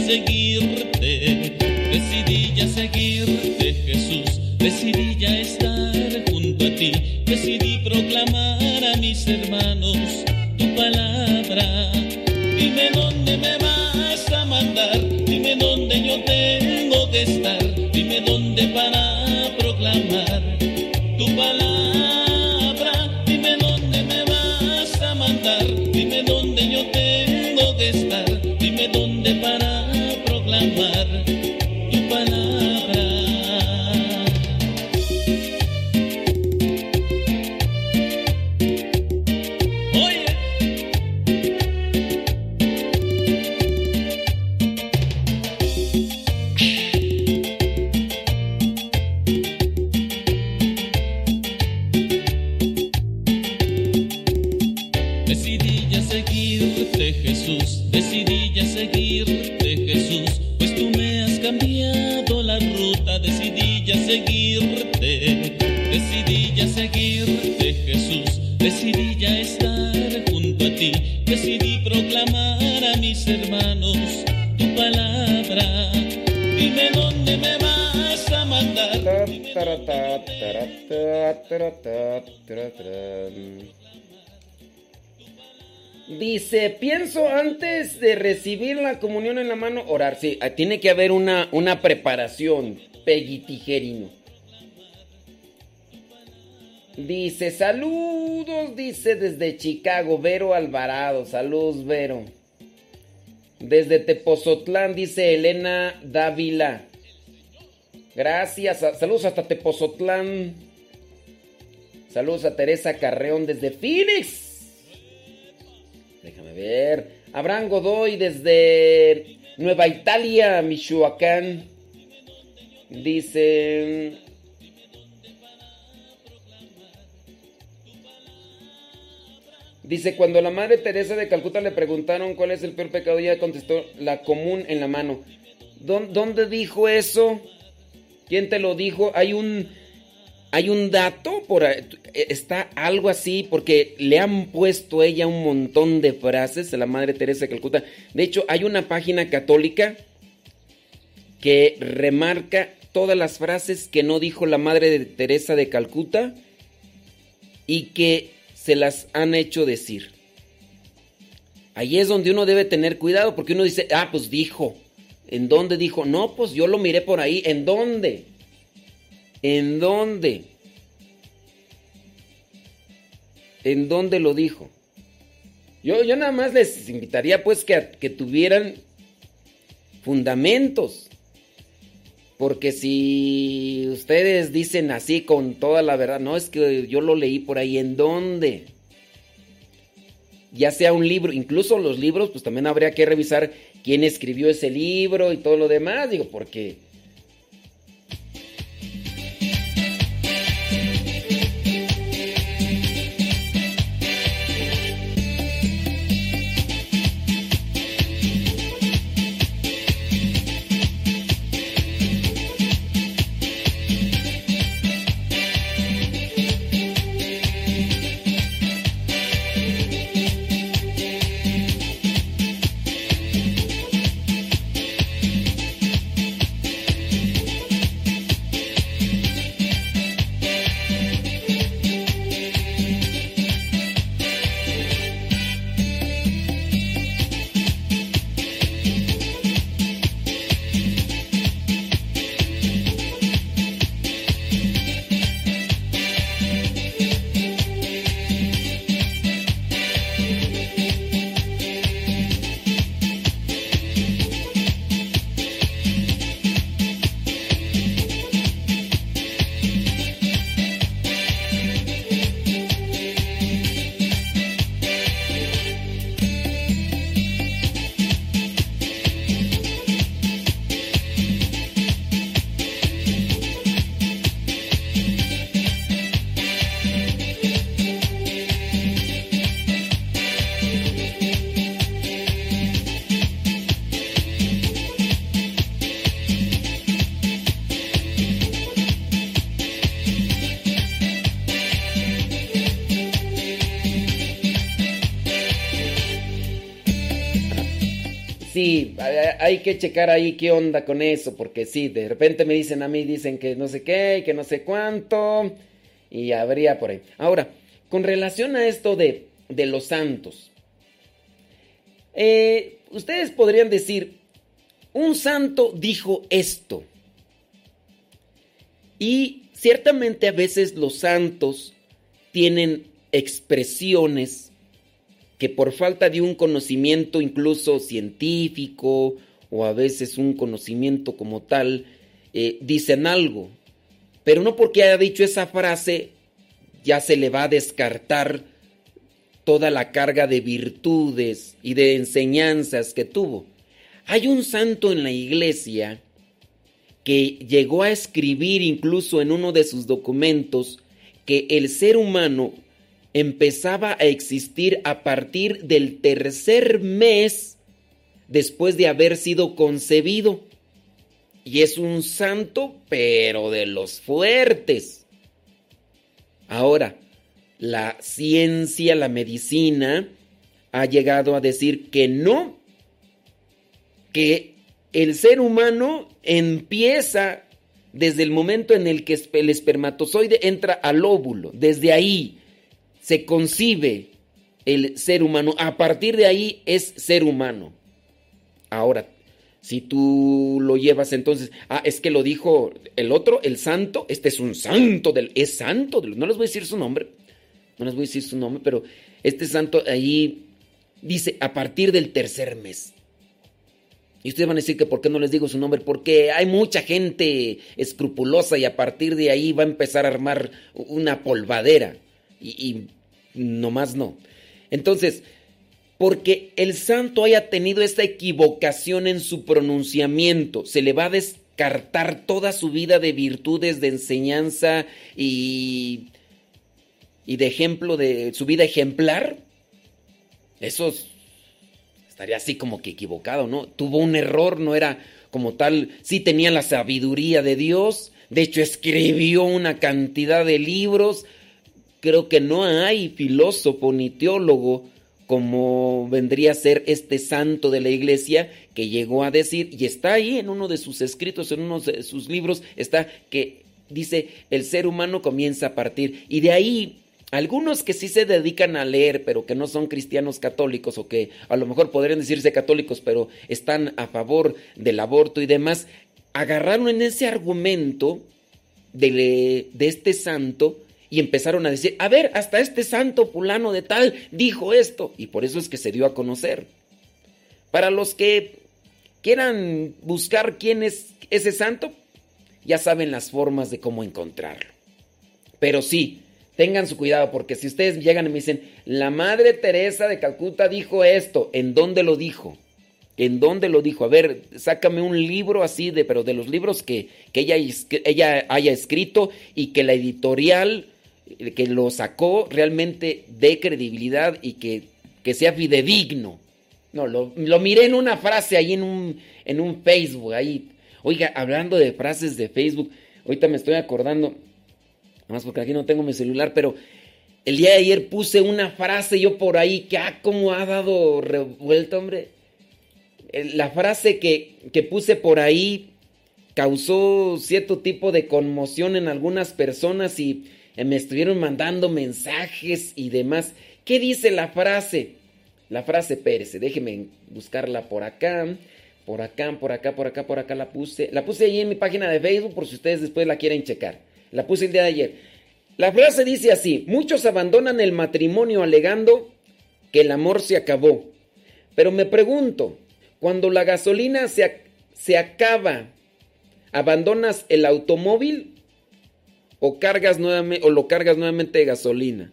Seguirte, decidí ya seguirte Jesús, decidí ya estar junto a ti, decidí proclamar a mis hermanos tu palabra. Dime dónde me vas a mandar, dime dónde yo tengo que estar, dime dónde para proclamar
recibir la comunión en la mano, orar. Sí, ah, tiene que haber una, una preparación, Peggy Tijerino. Dice, saludos, dice desde Chicago, Vero Alvarado. Saludos, Vero. Desde Tepozotlán, dice Elena Dávila. Gracias, saludos hasta Tepozotlán. Saludos a Teresa Carreón desde Phoenix. Déjame ver. Abraham Godoy desde Nueva Italia, Michoacán. Dice. Dice, cuando la madre Teresa de Calcuta le preguntaron cuál es el peor pecado, ella contestó, la común en la mano. ¿Dó- ¿Dónde dijo eso? ¿Quién te lo dijo? Hay un, hay un dato por ahí, está algo así porque le han puesto ella un montón de frases a la Madre Teresa de Calcuta. De hecho, hay una página católica que remarca todas las frases que no dijo la madre de Teresa de Calcuta y que se las han hecho decir. Ahí es donde uno debe tener cuidado porque uno dice, ah, pues dijo. ¿En dónde dijo? No, pues yo lo miré por ahí. ¿En dónde? ¿En dónde? ¿En dónde lo dijo? Yo, yo nada más les invitaría pues que, que tuvieran fundamentos. Porque si ustedes dicen así con toda la verdad, no es que yo lo leí por ahí, ¿en dónde? Ya sea un libro, incluso los libros, pues también habría que revisar quién escribió ese libro y todo lo demás, digo, porque... hay que checar ahí qué onda con eso, porque sí, de repente me dicen a mí, dicen que no sé qué, que no sé cuánto, y habría por ahí. Ahora, con relación a esto de, de los santos, eh, ustedes podrían decir, un santo dijo esto, y ciertamente a veces los santos tienen expresiones que por falta de un conocimiento incluso científico o a veces un conocimiento como tal, eh, dicen algo. Pero no porque haya dicho esa frase ya se le va a descartar toda la carga de virtudes y de enseñanzas que tuvo. Hay un santo en la iglesia que llegó a escribir incluso en uno de sus documentos que el ser humano empezaba a existir a partir del tercer mes después de haber sido concebido. Y es un santo, pero de los fuertes. Ahora, la ciencia, la medicina, ha llegado a decir que no, que el ser humano empieza desde el momento en el que el espermatozoide entra al óvulo, desde ahí se concibe el ser humano. A partir de ahí es ser humano. Ahora, si tú lo llevas entonces, ah, es que lo dijo el otro, el santo, este es un santo del, es santo, no les voy a decir su nombre, no les voy a decir su nombre, pero este santo ahí dice a partir del tercer mes. Y ustedes van a decir que por qué no les digo su nombre, porque hay mucha gente escrupulosa y a partir de ahí va a empezar a armar una polvadera. Y, y nomás no. Entonces, porque el santo haya tenido esta equivocación en su pronunciamiento, se le va a descartar toda su vida de virtudes, de enseñanza y, y de ejemplo, de su vida ejemplar. Eso estaría así como que equivocado, ¿no? Tuvo un error, no era como tal, sí tenía la sabiduría de Dios, de hecho escribió una cantidad de libros, creo que no hay filósofo ni teólogo como vendría a ser este santo de la iglesia que llegó a decir, y está ahí en uno de sus escritos, en uno de sus libros, está que dice, el ser humano comienza a partir. Y de ahí, algunos que sí se dedican a leer, pero que no son cristianos católicos, o que a lo mejor podrían decirse católicos, pero están a favor del aborto y demás, agarraron en ese argumento de, de este santo, y empezaron a decir, a ver, hasta este santo fulano de tal dijo esto. Y por eso es que se dio a conocer. Para los que quieran buscar quién es ese santo, ya saben las formas de cómo encontrarlo. Pero sí, tengan su cuidado, porque si ustedes llegan y me dicen, la Madre Teresa de Calcuta dijo esto, ¿en dónde lo dijo? ¿En dónde lo dijo? A ver, sácame un libro así de, pero de los libros que, que ella, ella haya escrito y que la editorial que lo sacó realmente de credibilidad y que, que sea fidedigno. No, lo, lo, miré en una frase ahí en un, en un Facebook, ahí. Oiga, hablando de frases de Facebook, ahorita me estoy acordando, más porque aquí no tengo mi celular, pero el día de ayer puse una frase yo por ahí que, ah, cómo ha dado revuelta, hombre. La frase que, que puse por ahí causó cierto tipo de conmoción en algunas personas y me estuvieron mandando mensajes y demás. ¿Qué dice la frase? La frase Pérez, déjeme buscarla por acá, por acá, por acá, por acá, por acá la puse. La puse ahí en mi página de Facebook por si ustedes después la quieren checar. La puse el día de ayer. La frase dice así, muchos abandonan el matrimonio alegando que el amor se acabó. Pero me pregunto, cuando la gasolina se, se acaba, ¿abandonas el automóvil o cargas nuevamente o lo cargas nuevamente de gasolina.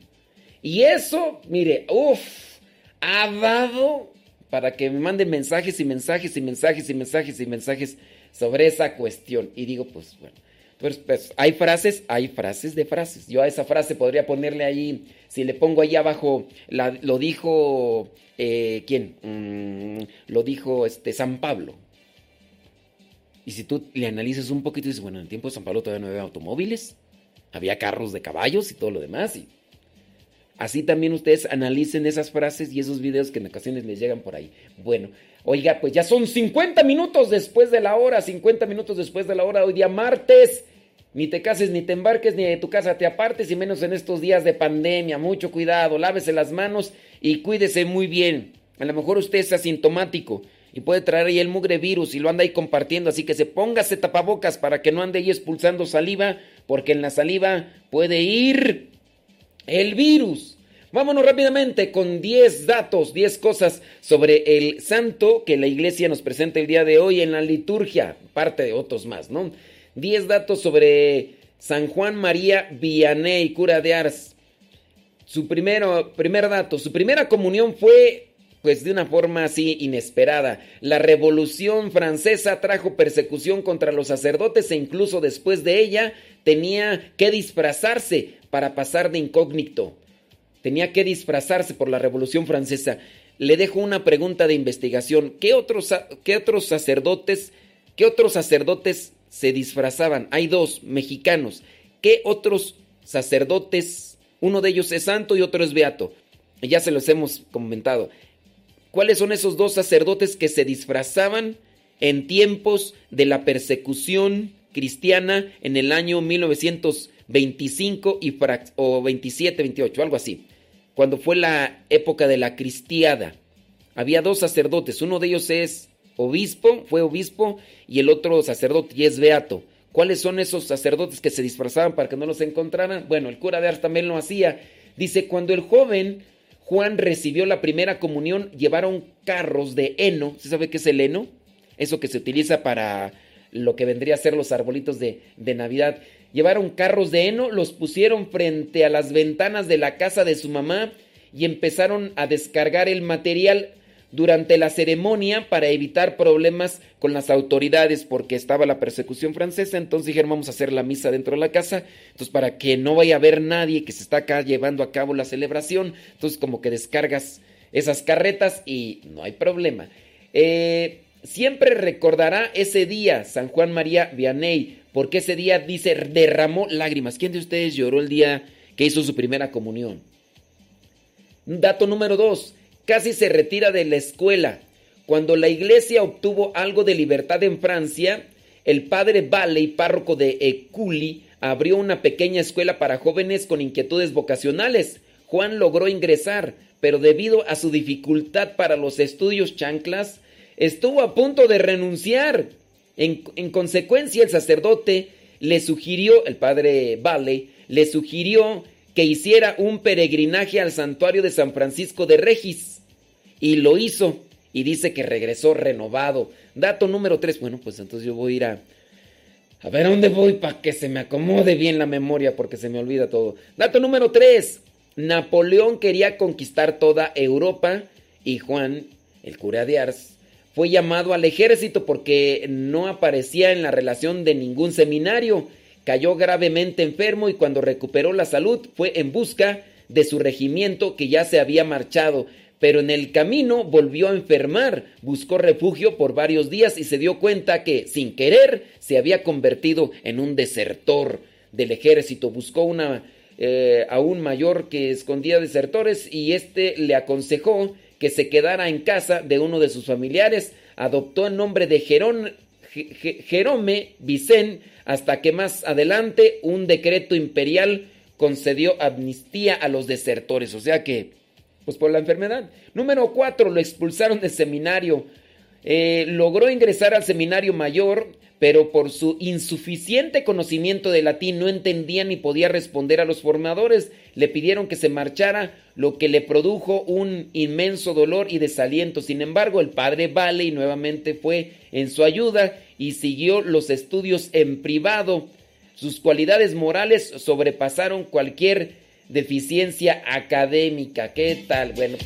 Y eso, mire, uff, ha dado para que me manden mensajes y mensajes y mensajes y mensajes y mensajes sobre esa cuestión. Y digo, pues bueno, pues, pues hay frases, hay frases de frases. Yo a esa frase podría ponerle ahí, si le pongo ahí abajo, lo dijo, eh, ¿quién? Mm, lo dijo este San Pablo. Y si tú le analizas un poquito, dices, bueno, en el tiempo de San Pablo todavía no había automóviles había carros de caballos y todo lo demás. Y así también ustedes analicen esas frases y esos videos que en ocasiones les llegan por ahí. Bueno, oiga, pues ya son 50 minutos después de la hora, 50 minutos después de la hora, hoy día martes. Ni te cases, ni te embarques, ni de tu casa te apartes, y menos en estos días de pandemia. Mucho cuidado, lávese las manos y cuídese muy bien. A lo mejor usted es asintomático y puede traer ahí el mugre virus y lo anda ahí compartiendo, así que se póngase tapabocas para que no ande ahí expulsando saliva porque en la saliva puede ir el virus. Vámonos rápidamente con 10 datos, 10 cosas sobre el santo que la iglesia nos presenta el día de hoy en la liturgia, parte de otros más, ¿no? 10 datos sobre San Juan María Vianney, cura de Ars. Su primero, primer dato, su primera comunión fue pues de una forma así inesperada. La Revolución Francesa trajo persecución contra los sacerdotes e incluso después de ella tenía que disfrazarse para pasar de incógnito. Tenía que disfrazarse por la Revolución Francesa. Le dejo una pregunta de investigación. ¿Qué otros, qué otros sacerdotes, qué otros sacerdotes se disfrazaban? Hay dos mexicanos. ¿Qué otros sacerdotes? Uno de ellos es santo y otro es beato. Ya se los hemos comentado. ¿Cuáles son esos dos sacerdotes que se disfrazaban en tiempos de la persecución cristiana en el año 1925 y o 27, 28, algo así? Cuando fue la época de la cristiada. Había dos sacerdotes, uno de ellos es obispo, fue obispo, y el otro sacerdote y es beato. ¿Cuáles son esos sacerdotes que se disfrazaban para que no los encontraran? Bueno, el cura de Ars también lo hacía. Dice, cuando el joven Juan recibió la primera comunión, llevaron carros de heno. ¿Se sabe qué es el heno? Eso que se utiliza para lo que vendría a ser los arbolitos de, de Navidad. Llevaron carros de heno, los pusieron frente a las ventanas de la casa de su mamá y empezaron a descargar el material durante la ceremonia para evitar problemas con las autoridades porque estaba la persecución francesa, entonces dijeron vamos a hacer la misa dentro de la casa, entonces para que no vaya a haber nadie que se está acá llevando a cabo la celebración, entonces como que descargas esas carretas y no hay problema. Eh, siempre recordará ese día San Juan María Vianney, porque ese día dice derramó lágrimas. ¿Quién de ustedes lloró el día que hizo su primera comunión? Dato número dos, casi se retira de la escuela. Cuando la iglesia obtuvo algo de libertad en Francia, el padre Valley, párroco de Eculi, abrió una pequeña escuela para jóvenes con inquietudes vocacionales. Juan logró ingresar, pero debido a su dificultad para los estudios chanclas, estuvo a punto de renunciar. En, en consecuencia, el sacerdote le sugirió, el padre Valley, le sugirió que hiciera un peregrinaje al santuario de San Francisco de Regis. Y lo hizo. Y dice que regresó renovado. Dato número 3. Bueno, pues entonces yo voy a ir a... A ver a dónde voy para que se me acomode bien la memoria porque se me olvida todo. Dato número 3. Napoleón quería conquistar toda Europa y Juan, el cura de Ars, fue llamado al ejército porque no aparecía en la relación de ningún seminario. Cayó gravemente enfermo y cuando recuperó la salud fue en busca de su regimiento que ya se había marchado. Pero en el camino volvió a enfermar, buscó refugio por varios días y se dio cuenta que, sin querer, se había convertido en un desertor del ejército. Buscó una eh, aún mayor que escondía desertores y este le aconsejó que se quedara en casa de uno de sus familiares. Adoptó el nombre de Jerón, Jerome Vicén hasta que más adelante un decreto imperial concedió amnistía a los desertores. O sea que, pues por la enfermedad. Número cuatro, lo expulsaron del seminario. Eh, logró ingresar al seminario mayor, pero por su insuficiente conocimiento de latín no entendía ni podía responder a los formadores. Le pidieron que se marchara, lo que le produjo un inmenso dolor y desaliento. Sin embargo, el padre Valley nuevamente fue en su ayuda y siguió los estudios en privado. Sus cualidades morales sobrepasaron cualquier deficiencia académica. ¿Qué tal? Bueno.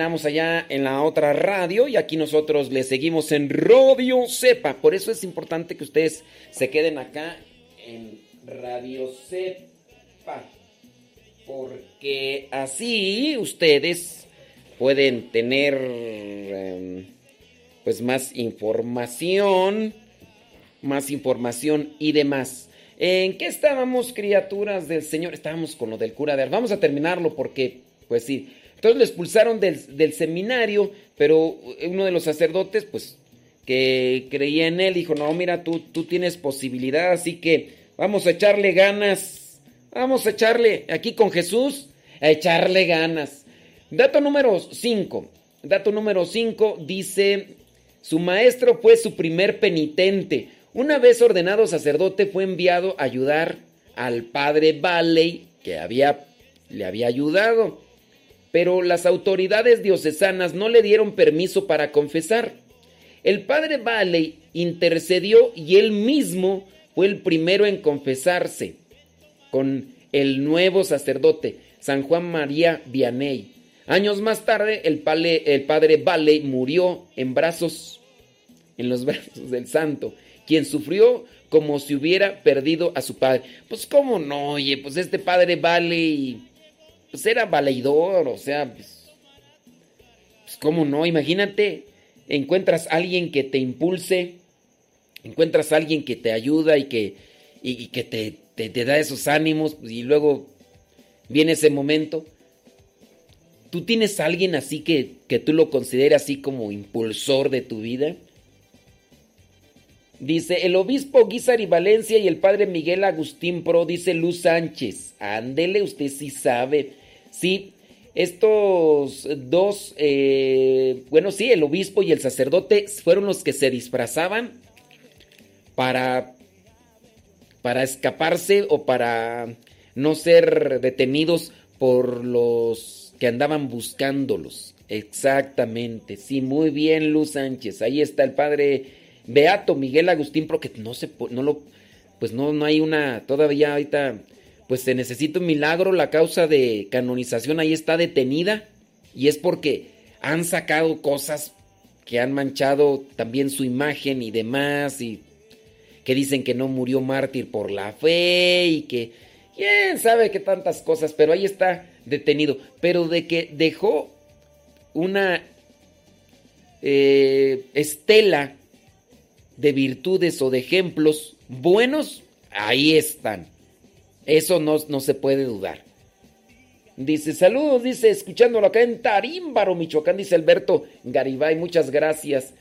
Terminamos allá en la otra radio y aquí nosotros le seguimos en Radio Cepa. Por eso es importante que ustedes se queden acá en Radio Cepa. Porque así ustedes pueden tener em, pues más información, más información y demás. ¿En qué estábamos, criaturas del Señor? Estábamos con lo del cura de Ars. Vamos a terminarlo porque, pues sí. Entonces lo expulsaron del, seminario, pero uno de los sacerdotes, pues, que creía en él, dijo, no, mira, tú, tú tienes posibilidad, así que vamos a echarle ganas. Vamos a echarle aquí con Jesús, a echarle ganas. Dato número 5. Dato número 5 dice, su maestro fue su primer penitente. Una vez ordenado sacerdote fue enviado a ayudar al padre Valley, que había, le había ayudado. Pero las autoridades diocesanas no le dieron permiso para confesar. El padre Valley intercedió y él mismo fue el primero en confesarse con el nuevo sacerdote, San Juan María Vianney. Años más tarde, el, el padre Valley murió en brazos, en los brazos del santo, quien sufrió como si hubiera perdido a su padre. Pues cómo no, oye, pues este padre Valley, pues era valedor, o sea, pues, Pues, ¿Cómo no? Imagínate, encuentras a alguien que te impulse, encuentras a alguien que te ayuda y que, y, que te, te- te da esos ánimos pues, y luego viene ese momento. ¿Tú tienes a alguien así que, que tú lo consideras así como impulsor de tu vida? Dice, el obispo Guizar y Valencia y el padre Miguel Agustín Pro, dice Luz Sánchez. Ándele, usted sí sabe. Sí, estos dos, eh, bueno, sí, el obispo y el sacerdote fueron los que se disfrazaban para, para escaparse o para no ser detenidos por los que andaban buscándolos. Exactamente, sí, muy bien, Luz Sánchez. Ahí está el padre Beato Miguel Agustín, porque no se no lo, pues no, no hay una, todavía ahorita, pues se necesita un milagro, la causa de canonización ahí está detenida, y es porque han sacado cosas que han manchado también su imagen y demás, y que dicen que no murió mártir por la fe, y que quién sabe qué tantas cosas, pero ahí está detenido, pero de que dejó una eh, estela de virtudes o de ejemplos buenos, ahí están. Eso no, no se puede dudar. Dice, saludos, dice, escuchándolo acá en Tarímbaro, Michoacán, dice Alberto Garibay, muchas gracias.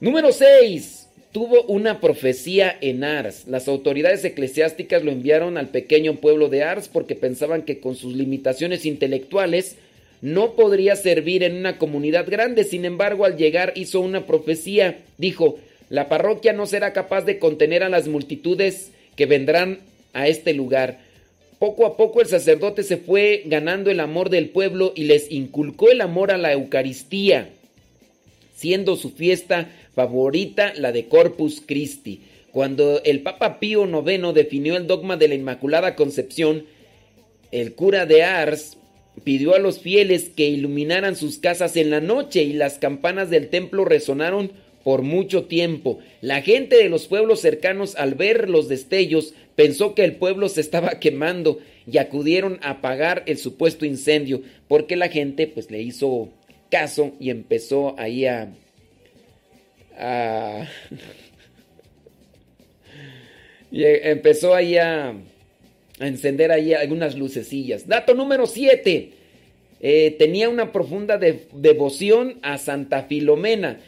Número 6. Tuvo una profecía en Ars. Las autoridades eclesiásticas lo enviaron al pequeño pueblo de Ars porque pensaban que con sus limitaciones intelectuales no podría servir en una comunidad grande. Sin embargo, al llegar hizo una profecía. Dijo, la parroquia no será capaz de contener a las multitudes que vendrán a este lugar. Poco a poco el sacerdote se fue ganando el amor del pueblo y les inculcó el amor a la Eucaristía, siendo su fiesta favorita la de Corpus Christi. Cuando el Papa Pío IX definió el dogma de la Inmaculada Concepción, el cura de Ars pidió a los fieles que iluminaran sus casas en la noche y las campanas del templo resonaron por mucho tiempo. La gente de los pueblos cercanos al ver los destellos pensó que el pueblo se estaba quemando y acudieron a apagar el supuesto incendio porque la gente pues le hizo caso y empezó ahí a... a y eh, empezó ahí a, a encender ahí algunas lucecillas. Dato número 7. tenía una profunda de- devoción a Santa Filomena.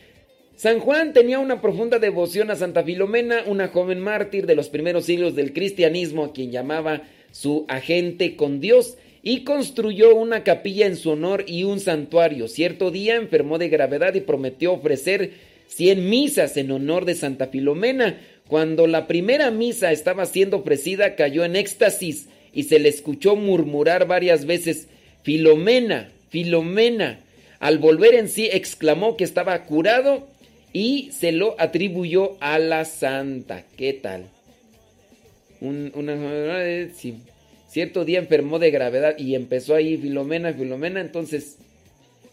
San Juan tenía una profunda devoción a Santa Filomena, una joven mártir de los primeros siglos del cristianismo, a quien llamaba su agente con Dios, y construyó una capilla en su honor y un santuario. Cierto día enfermó de gravedad y prometió ofrecer 100 misas en honor de Santa Filomena. Cuando la primera misa estaba siendo ofrecida, cayó en éxtasis y se le escuchó murmurar varias veces, Filomena, Filomena. Al volver en sí, exclamó que estaba curado y se lo atribuyó a la santa. ¿Qué tal? Un-. Cierto día enfermó de gravedad y empezó ahí Filomena, Filomena, entonces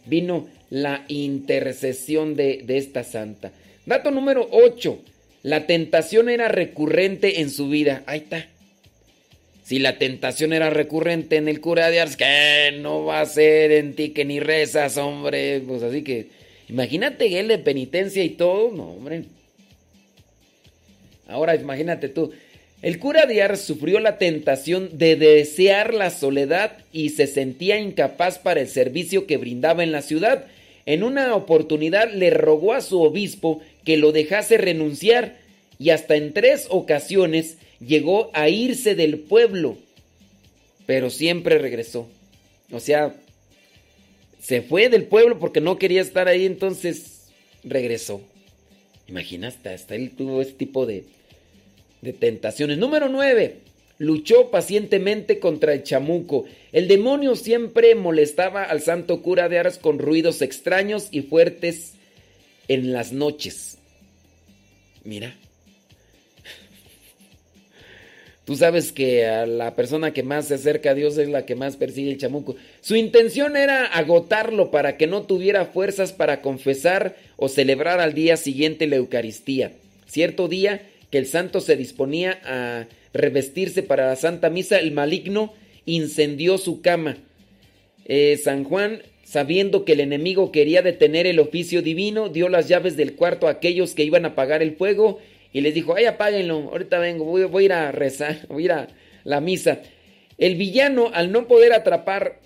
vino la intercesión de, de esta santa. Dato número 8. La tentación era recurrente en su vida. Ahí está. Si la tentación era recurrente en el cura de Ars, que no va a ser en ti que ni rezas, hombre. Pues así que, imagínate él de penitencia y todo. No, hombre. Ahora imagínate tú. El cura de Ars sufrió la tentación de desear la soledad y se sentía incapaz para el servicio que brindaba en la ciudad. En una oportunidad le rogó a su obispo que lo dejase renunciar y hasta en tres ocasiones llegó a irse del pueblo, pero siempre regresó. O sea, se fue del pueblo porque no quería estar ahí, entonces regresó. Imaginaste, hasta él tuvo ese tipo de, de tentaciones. Número 9. Luchó pacientemente contra el chamuco. El demonio siempre molestaba al santo cura de Ars con ruidos extraños y fuertes en las noches. Mira. Tú sabes que a la persona que más se acerca a Dios es la que más persigue el chamuco. Su intención era agotarlo para que no tuviera fuerzas para confesar o celebrar al día siguiente la Eucaristía. Cierto día que el santo se disponía a revestirse para la Santa Misa, el maligno incendió su cama. Eh, San Juan sabiendo que el enemigo quería detener el oficio divino, dio las llaves del cuarto a aquellos que iban a apagar el fuego y les dijo, ay, apáguenlo, ahorita vengo, voy, voy a ir a rezar, voy a ir a la misa. El villano, al no poder atrapar,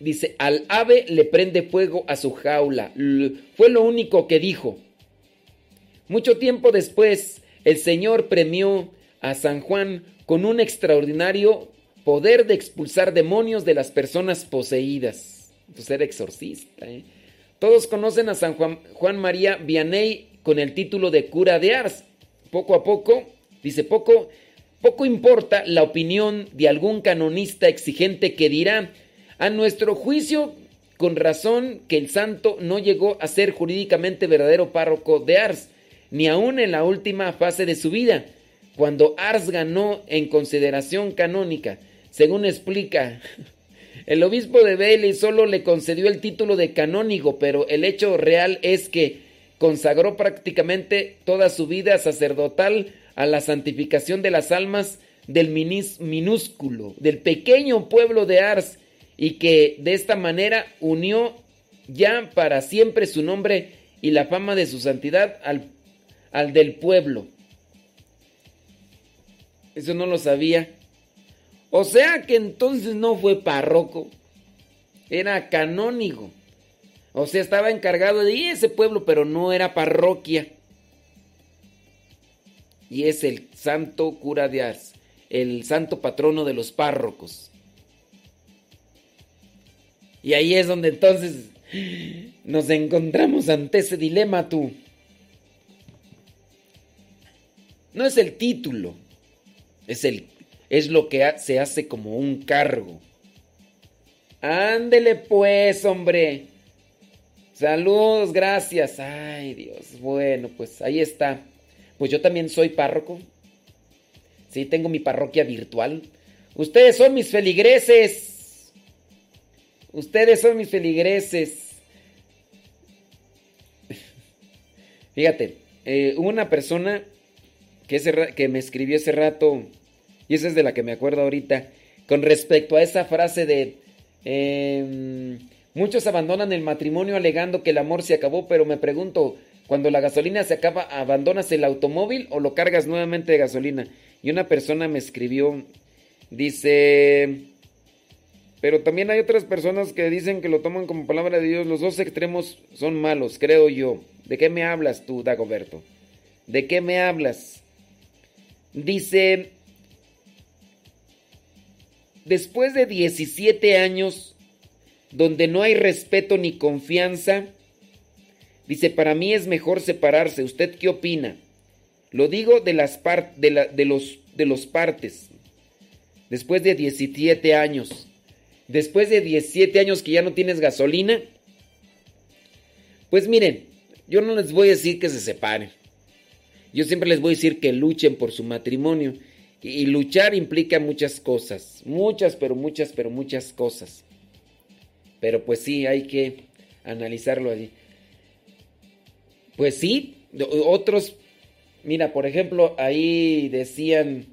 dice, al ave le prende fuego a su jaula. Fue lo único que dijo. Mucho tiempo después, el Señor premió a San Juan con un extraordinario poder de expulsar demonios de las personas poseídas. Pues era exorcista. ¿eh? Todos conocen a San Juan, Juan María Vianney con el título de cura de Ars. Poco a poco, dice poco, poco importa la opinión de algún canonista exigente que dirá, a nuestro juicio, con razón que el santo no llegó a ser jurídicamente verdadero párroco de Ars, ni aún en la última fase de su vida, cuando Ars ganó en consideración canónica. Según explica, el obispo de Bailey solo le concedió el título de canónigo, pero el hecho real es que consagró prácticamente toda su vida sacerdotal a la santificación de las almas del minúsculo, del pequeño pueblo de Ars, y que de esta manera unió ya para siempre su nombre y la fama de su santidad al, al del pueblo. Eso no lo sabía. O sea que entonces no fue párroco, era canónigo. O sea, estaba encargado de ese pueblo, pero no era parroquia. Y es el santo cura de Ars, el santo patrono de los párrocos. Y ahí es donde entonces nos encontramos ante ese dilema tú. No es el título, es el es lo que se hace como un cargo. Ándele pues, hombre. Saludos, gracias. Ay, Dios. Bueno, pues ahí está. Pues yo también soy párroco. Sí, tengo mi parroquia virtual. Ustedes son mis feligreses. Ustedes son mis feligreses. Fíjate, eh, una persona que me escribió ese rato, y esa es de la que me acuerdo ahorita, con respecto a esa frase de, em, muchos abandonan el matrimonio alegando que el amor se acabó, pero me pregunto, cuando la gasolina se acaba, ¿abandonas el automóvil o lo cargas nuevamente de gasolina? Y una persona me escribió, dice, pero también hay otras personas que dicen que lo toman como palabra de Dios. Los dos extremos son malos, creo yo. ¿De qué me hablas tú, Dagoberto? ¿De qué me hablas? Dice, después de 17 años donde no hay respeto ni confianza, dice, para mí es mejor separarse. ¿Usted qué opina? Lo digo de las par- de, la- de los de los partes. Después de 17 años. Después de 17 años que ya no tienes gasolina. Pues miren, yo no les voy a decir que se separen. Yo siempre les voy a decir que luchen por su matrimonio. Y, y luchar implica muchas cosas. Muchas, pero muchas, pero muchas cosas. Pero pues sí, hay que analizarlo allí. Pues sí, otros, mira, por ejemplo, ahí decían,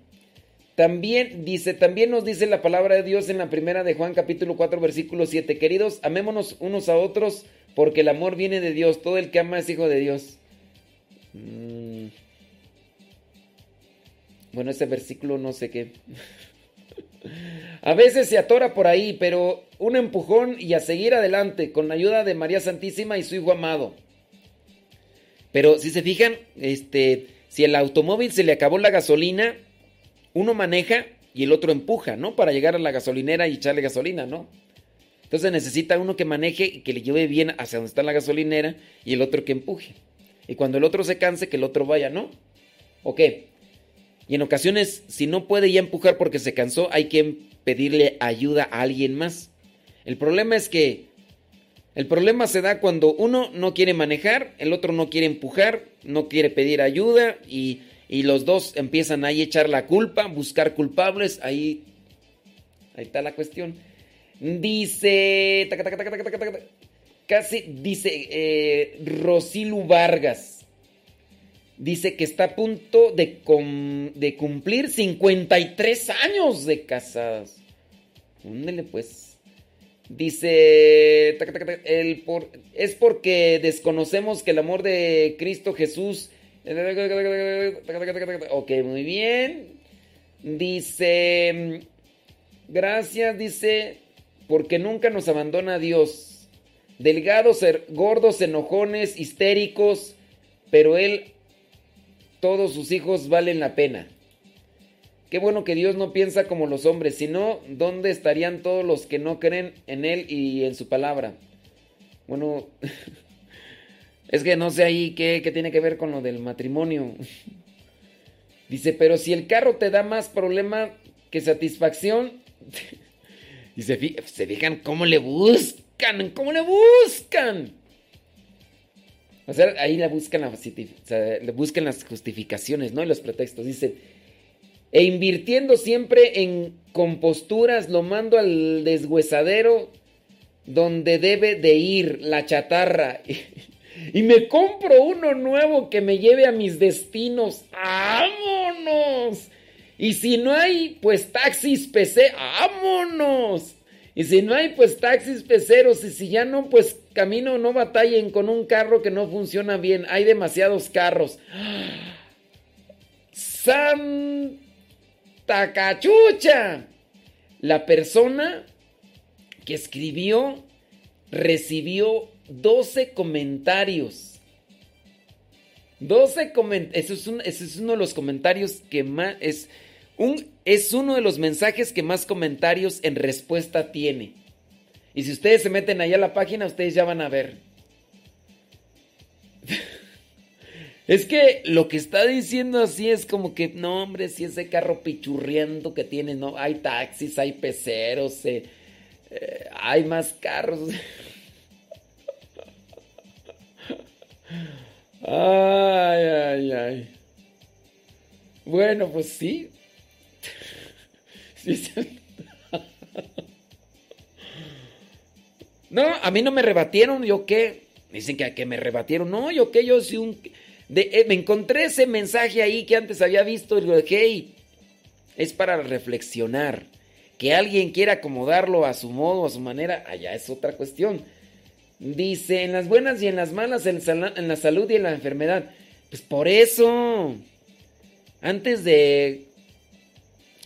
también dice, también nos dice la palabra de Dios en la primera de Juan capítulo 4 versículo 7, queridos, amémonos unos a otros porque el amor viene de Dios, todo el que ama es hijo de Dios. Mm. Bueno, ese versículo no sé qué. A veces se atora por ahí, pero un empujón y a seguir adelante con la ayuda de María Santísima y su Hijo amado. Pero si se fijan, este, si el automóvil se le acabó la gasolina, uno maneja y el otro empuja, ¿no? Para llegar a la gasolinera y echarle gasolina, ¿no? Entonces necesita uno que maneje y que le lleve bien hacia donde está la gasolinera y el otro que empuje. Y cuando el otro se canse, que el otro vaya, ¿no? ¿O qué? Y en ocasiones, si no puede ya empujar porque se cansó, hay que pedirle ayuda a alguien más. El problema es que el problema se da cuando uno no quiere manejar, el otro no quiere empujar, no quiere pedir ayuda y, y los dos empiezan ahí a echar la culpa, buscar culpables, ahí, ahí está la cuestión. Dice, casi dice eh, Rosilu Vargas. Dice que está a punto de, cum- de cumplir 53 años de casadas. Úndele pues. Dice, el por, es porque desconocemos que el amor de Cristo Jesús... Ok, muy bien. Dice, gracias, dice, porque nunca nos abandona Dios. Delgados, gordos, enojones, histéricos, pero Él, todos sus hijos valen la pena. Qué bueno que Dios no piensa como los hombres, sino ¿dónde estarían todos los que no creen en Él y en su palabra? Bueno, es que no sé ahí qué, qué tiene que ver con lo del matrimonio. Dice, pero si el carro te da más problema que satisfacción, y se, fi- se fijan cómo le buscan, cómo le buscan. O sea, ahí buscan, la, sea, le buscan las justificaciones, ¿no? Y los pretextos. Dice, e invirtiendo siempre en composturas, lo mando al deshuesadero donde debe de ir la chatarra. Y me compro uno nuevo que me lleve a mis destinos. ¡Vámonos! Y si no hay, pues taxis PC, ¡vámonos! Y si no hay, pues taxis peceros. Y si ya no, pues camino, no batallen con un carro que no funciona bien. Hay demasiados carros. ¡Santa cachucha! La persona que escribió recibió 12 comentarios. 12 comentarios. Eso, es es uno de los comentarios que más. Es, un, es uno de los mensajes que más comentarios en respuesta tiene. Y si ustedes se meten allá a la página, ustedes ya van a ver. Es que lo que está diciendo así es como que, no, hombre, si ese carro pichurriendo que tiene, no, hay taxis, hay peceros, eh, eh, hay más carros. Ay, ay, ay. Bueno, pues. Sí, sí. No, a mí no me rebatieron, ¿yo qué? Dicen que, me rebatieron. No, ¿yo qué? Yo sí un... eh, me encontré ese mensaje ahí que antes había visto y digo, hey, es para reflexionar. Que alguien quiera acomodarlo a su modo, a su manera, allá es otra cuestión. Dice, en las buenas y en las malas, en, en la salud y en la enfermedad. Pues por eso, antes de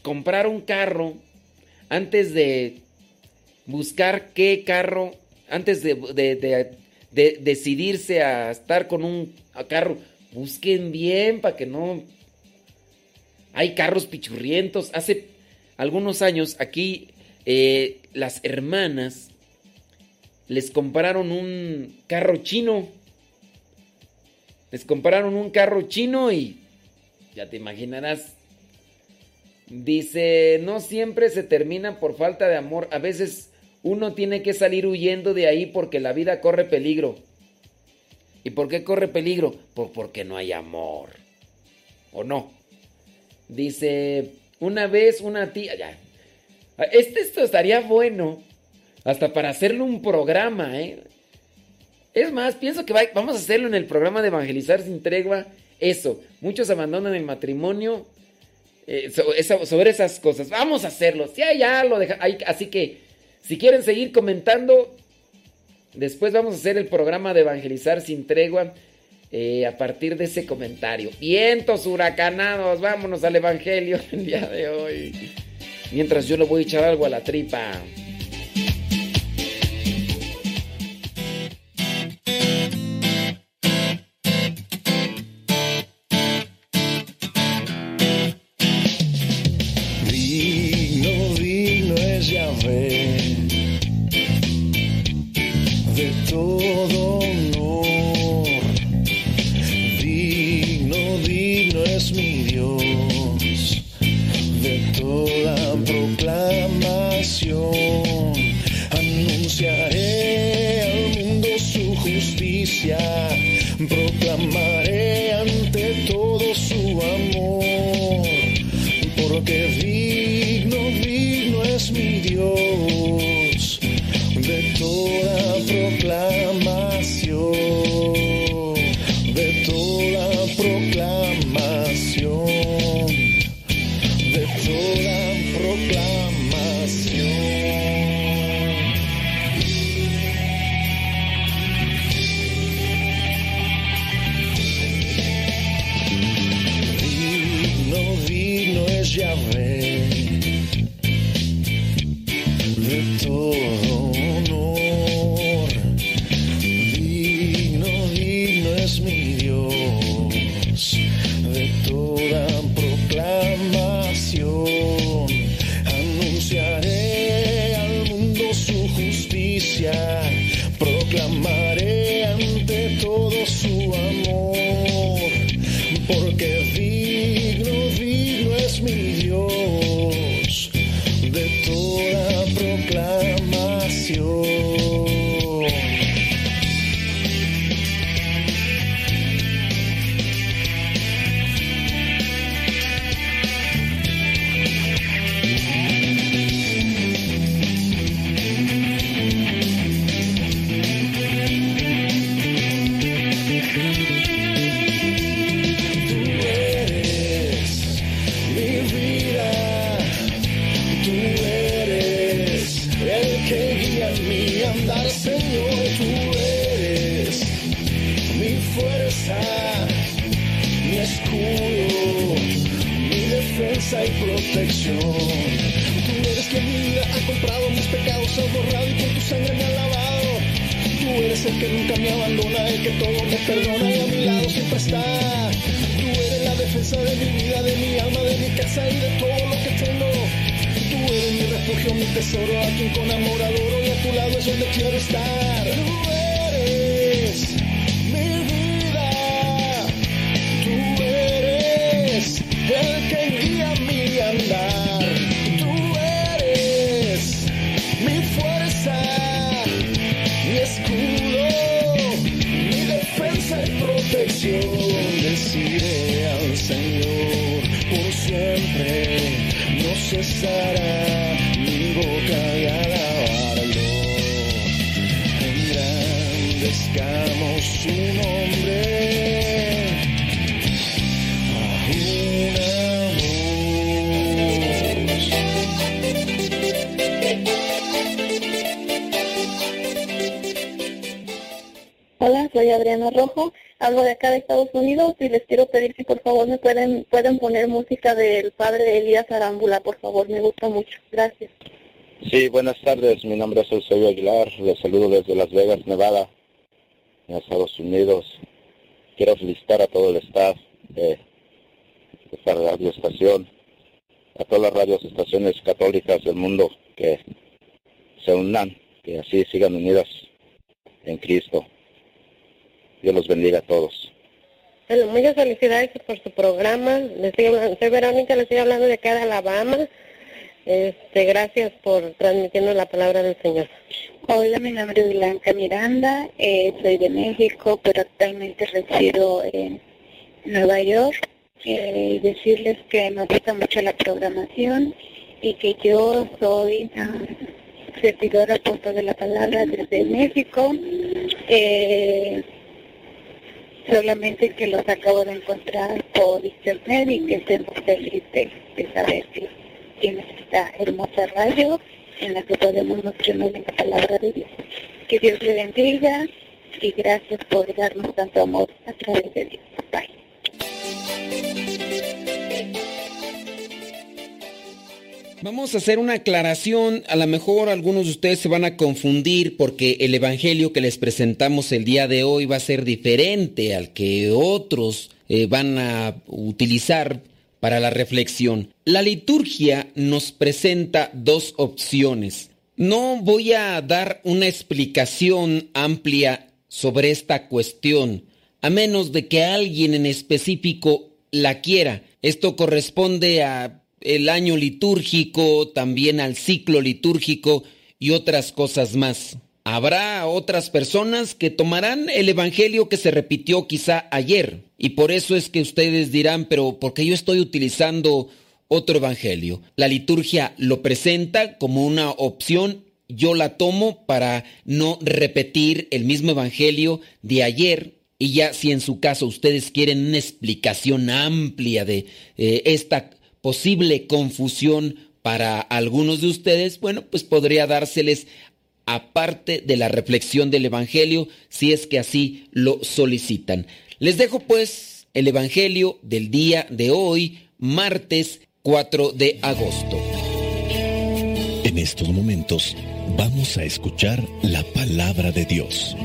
comprar un carro, antes de buscar qué carro, antes de, de- de- de decidirse a estar con un carro, busquen bien para que no... Hay carros pichurrientos. Hace algunos años aquí eh, las hermanas les compraron un carro chino. Les compraron un carro chino y ya te imaginarás. Dice, no siempre se termina por falta de amor. A veces uno tiene que salir huyendo de ahí porque la vida corre peligro. ¿Y por qué corre peligro? Por, porque no hay amor. ¿O no? Dice, una vez una tía... Ya. Este esto estaría bueno. Hasta para hacerle un programa, ¿eh? Es más, pienso que va- vamos a hacerlo en el programa de Evangelizar sin tregua. Eso, muchos abandonan el matrimonio eh, sobre esas cosas. Vamos a hacerlo. Ya, ya lo deja. así que, si quieren seguir comentando, después vamos a hacer el programa de Evangelizar sin tregua eh, a partir de ese comentario. Vientos huracanados, vámonos al Evangelio el día de hoy. Mientras yo le voy a echar algo a la tripa.
El que nunca me abandona, el que todo me perdona y a mi lado siempre está. Tú eres la defensa de mi vida, de mi alma, de mi casa y de todo lo que tengo. Tú eres mi refugio, mi tesoro, a quien con amor adoro y a tu lado es donde quiero estar. Mi boca de alabarlo. Engrandezcamos su nombre.
Hola, soy Adriana Rojo, hablo de acá de Estados Unidos y les quiero pedir si por favor me pueden pueden poner música del padre Elías Arámbula, por favor, me gusta mucho. Gracias.
Sí, buenas tardes. Mi nombre es Eusebio Aguilar. Les saludo desde Las Vegas, Nevada, en Estados Unidos. Quiero felicitar a todo el staff de esta radioestación, a todas las radioestaciones católicas del mundo que se unan, que así sigan unidas en Cristo. Dios los bendiga a todos.
Bueno, muchas felicidades por su programa. Les estoy hablando- soy Verónica, les estoy hablando de acá de Alabama. Este, gracias por transmitirnos la palabra del Señor.
Hola, mi nombre es Blanca Miranda, eh, soy de México, pero actualmente resido en Nueva York. Eh, decirles que me gusta mucho la programación y que yo soy ah, servidora apóstol de la palabra desde México. Eh, solamente que los acabo de encontrar por internet y que estoy muy feliz de, de saber que tienes esta hermosa radio en la que podemos nutrirnos de la palabra de Dios. Que Dios le bendiga y gracias por darnos tanto amor a través de Dios. Bye.
Vamos a hacer una aclaración. A lo mejor algunos de ustedes se van a confundir porque el evangelio que les presentamos el día de hoy va a ser diferente al que otros eh, van a utilizar para la reflexión. La liturgia nos presenta dos opciones. No voy a dar una explicación amplia sobre esta cuestión, a menos de que alguien en específico la quiera. Esto corresponde a el año litúrgico, también al ciclo litúrgico y otras cosas más. Habrá otras personas que tomarán el evangelio que se repitió quizá ayer y por eso es que ustedes dirán, pero ¿por qué yo estoy utilizando otro evangelio? La liturgia lo presenta como una opción, yo la tomo para no repetir el mismo evangelio de ayer y ya si en su caso ustedes quieren una explicación amplia de eh, esta posible confusión para algunos de ustedes, bueno, pues podría dárseles aparte de la reflexión del Evangelio, si es que así lo solicitan. Les dejo pues el Evangelio del día de hoy, martes 4 de agosto.
En estos momentos vamos a escuchar la palabra de Dios.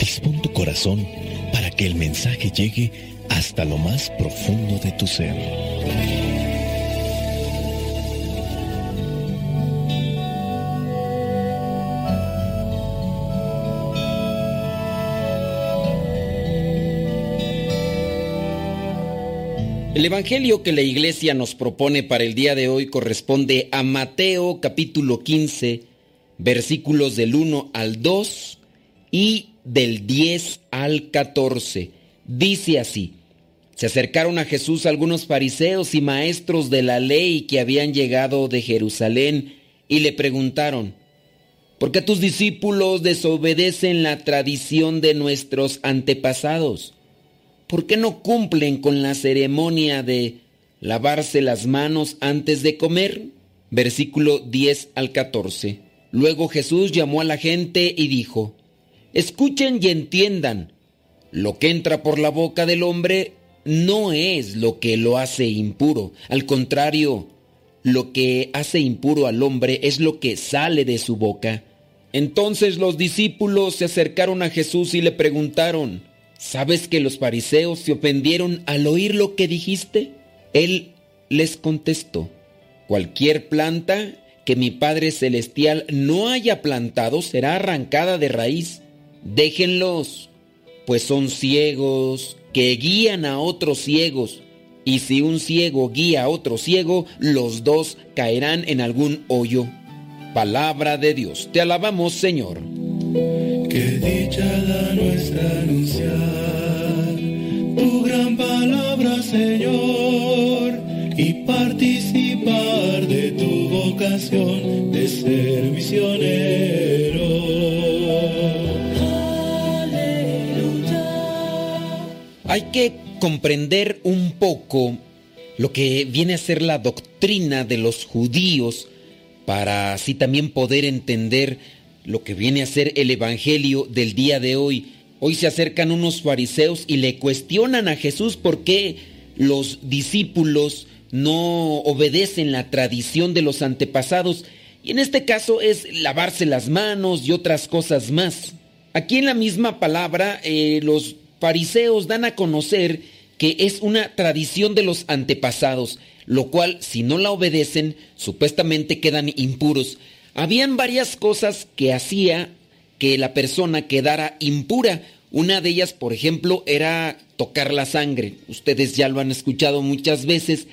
Dispón tu corazón para que el mensaje llegue hasta lo más profundo de tu ser.
El Evangelio que la iglesia nos propone para el día de hoy corresponde a Mateo capítulo 15, versículos del 1 al 2 y del 10 al 14. Dice así, se acercaron a Jesús algunos fariseos y maestros de la ley que habían llegado de Jerusalén y le preguntaron, ¿por qué tus discípulos desobedecen la tradición de nuestros antepasados? ¿Por qué no cumplen con la ceremonia de lavarse las manos antes de comer. Versículo 10 al 14. Luego Jesús llamó a la gente y dijo, Escuchen y entiendan, lo que entra por la boca del hombre no es lo que lo hace impuro, al contrario, lo que hace impuro al hombre es lo que sale de su boca. Entonces los discípulos se acercaron a Jesús y le preguntaron, ¿sabes que los fariseos se ofendieron al oír lo que dijiste? Él les contestó, cualquier planta que mi Padre Celestial no haya plantado será arrancada de raíz. Déjenlos, pues son ciegos que guían a otros ciegos. Y si un ciego guía a otro ciego, los dos caerán en algún hoyo. Palabra de Dios. Te alabamos, Señor.
Qué dicha da nuestra anunciar tu gran palabra, Señor, y participar de tu vocación de ser misionero.
Hay que comprender un poco lo que viene a ser la doctrina de los judíos para así también poder entender lo que viene a ser el Evangelio del día de hoy. Hoy se acercan unos fariseos y le cuestionan a Jesús por qué los discípulos no obedecen la tradición de los antepasados. Y en este caso es lavarse las manos y otras cosas más. Aquí en la misma palabra eh, los fariseos dan a conocer que es una tradición de los antepasados, lo cual si no la obedecen supuestamente quedan impuros. Habían varias cosas que hacía que la persona quedara impura. Una de ellas, por ejemplo, era tocar la sangre. Ustedes ya lo han escuchado muchas veces.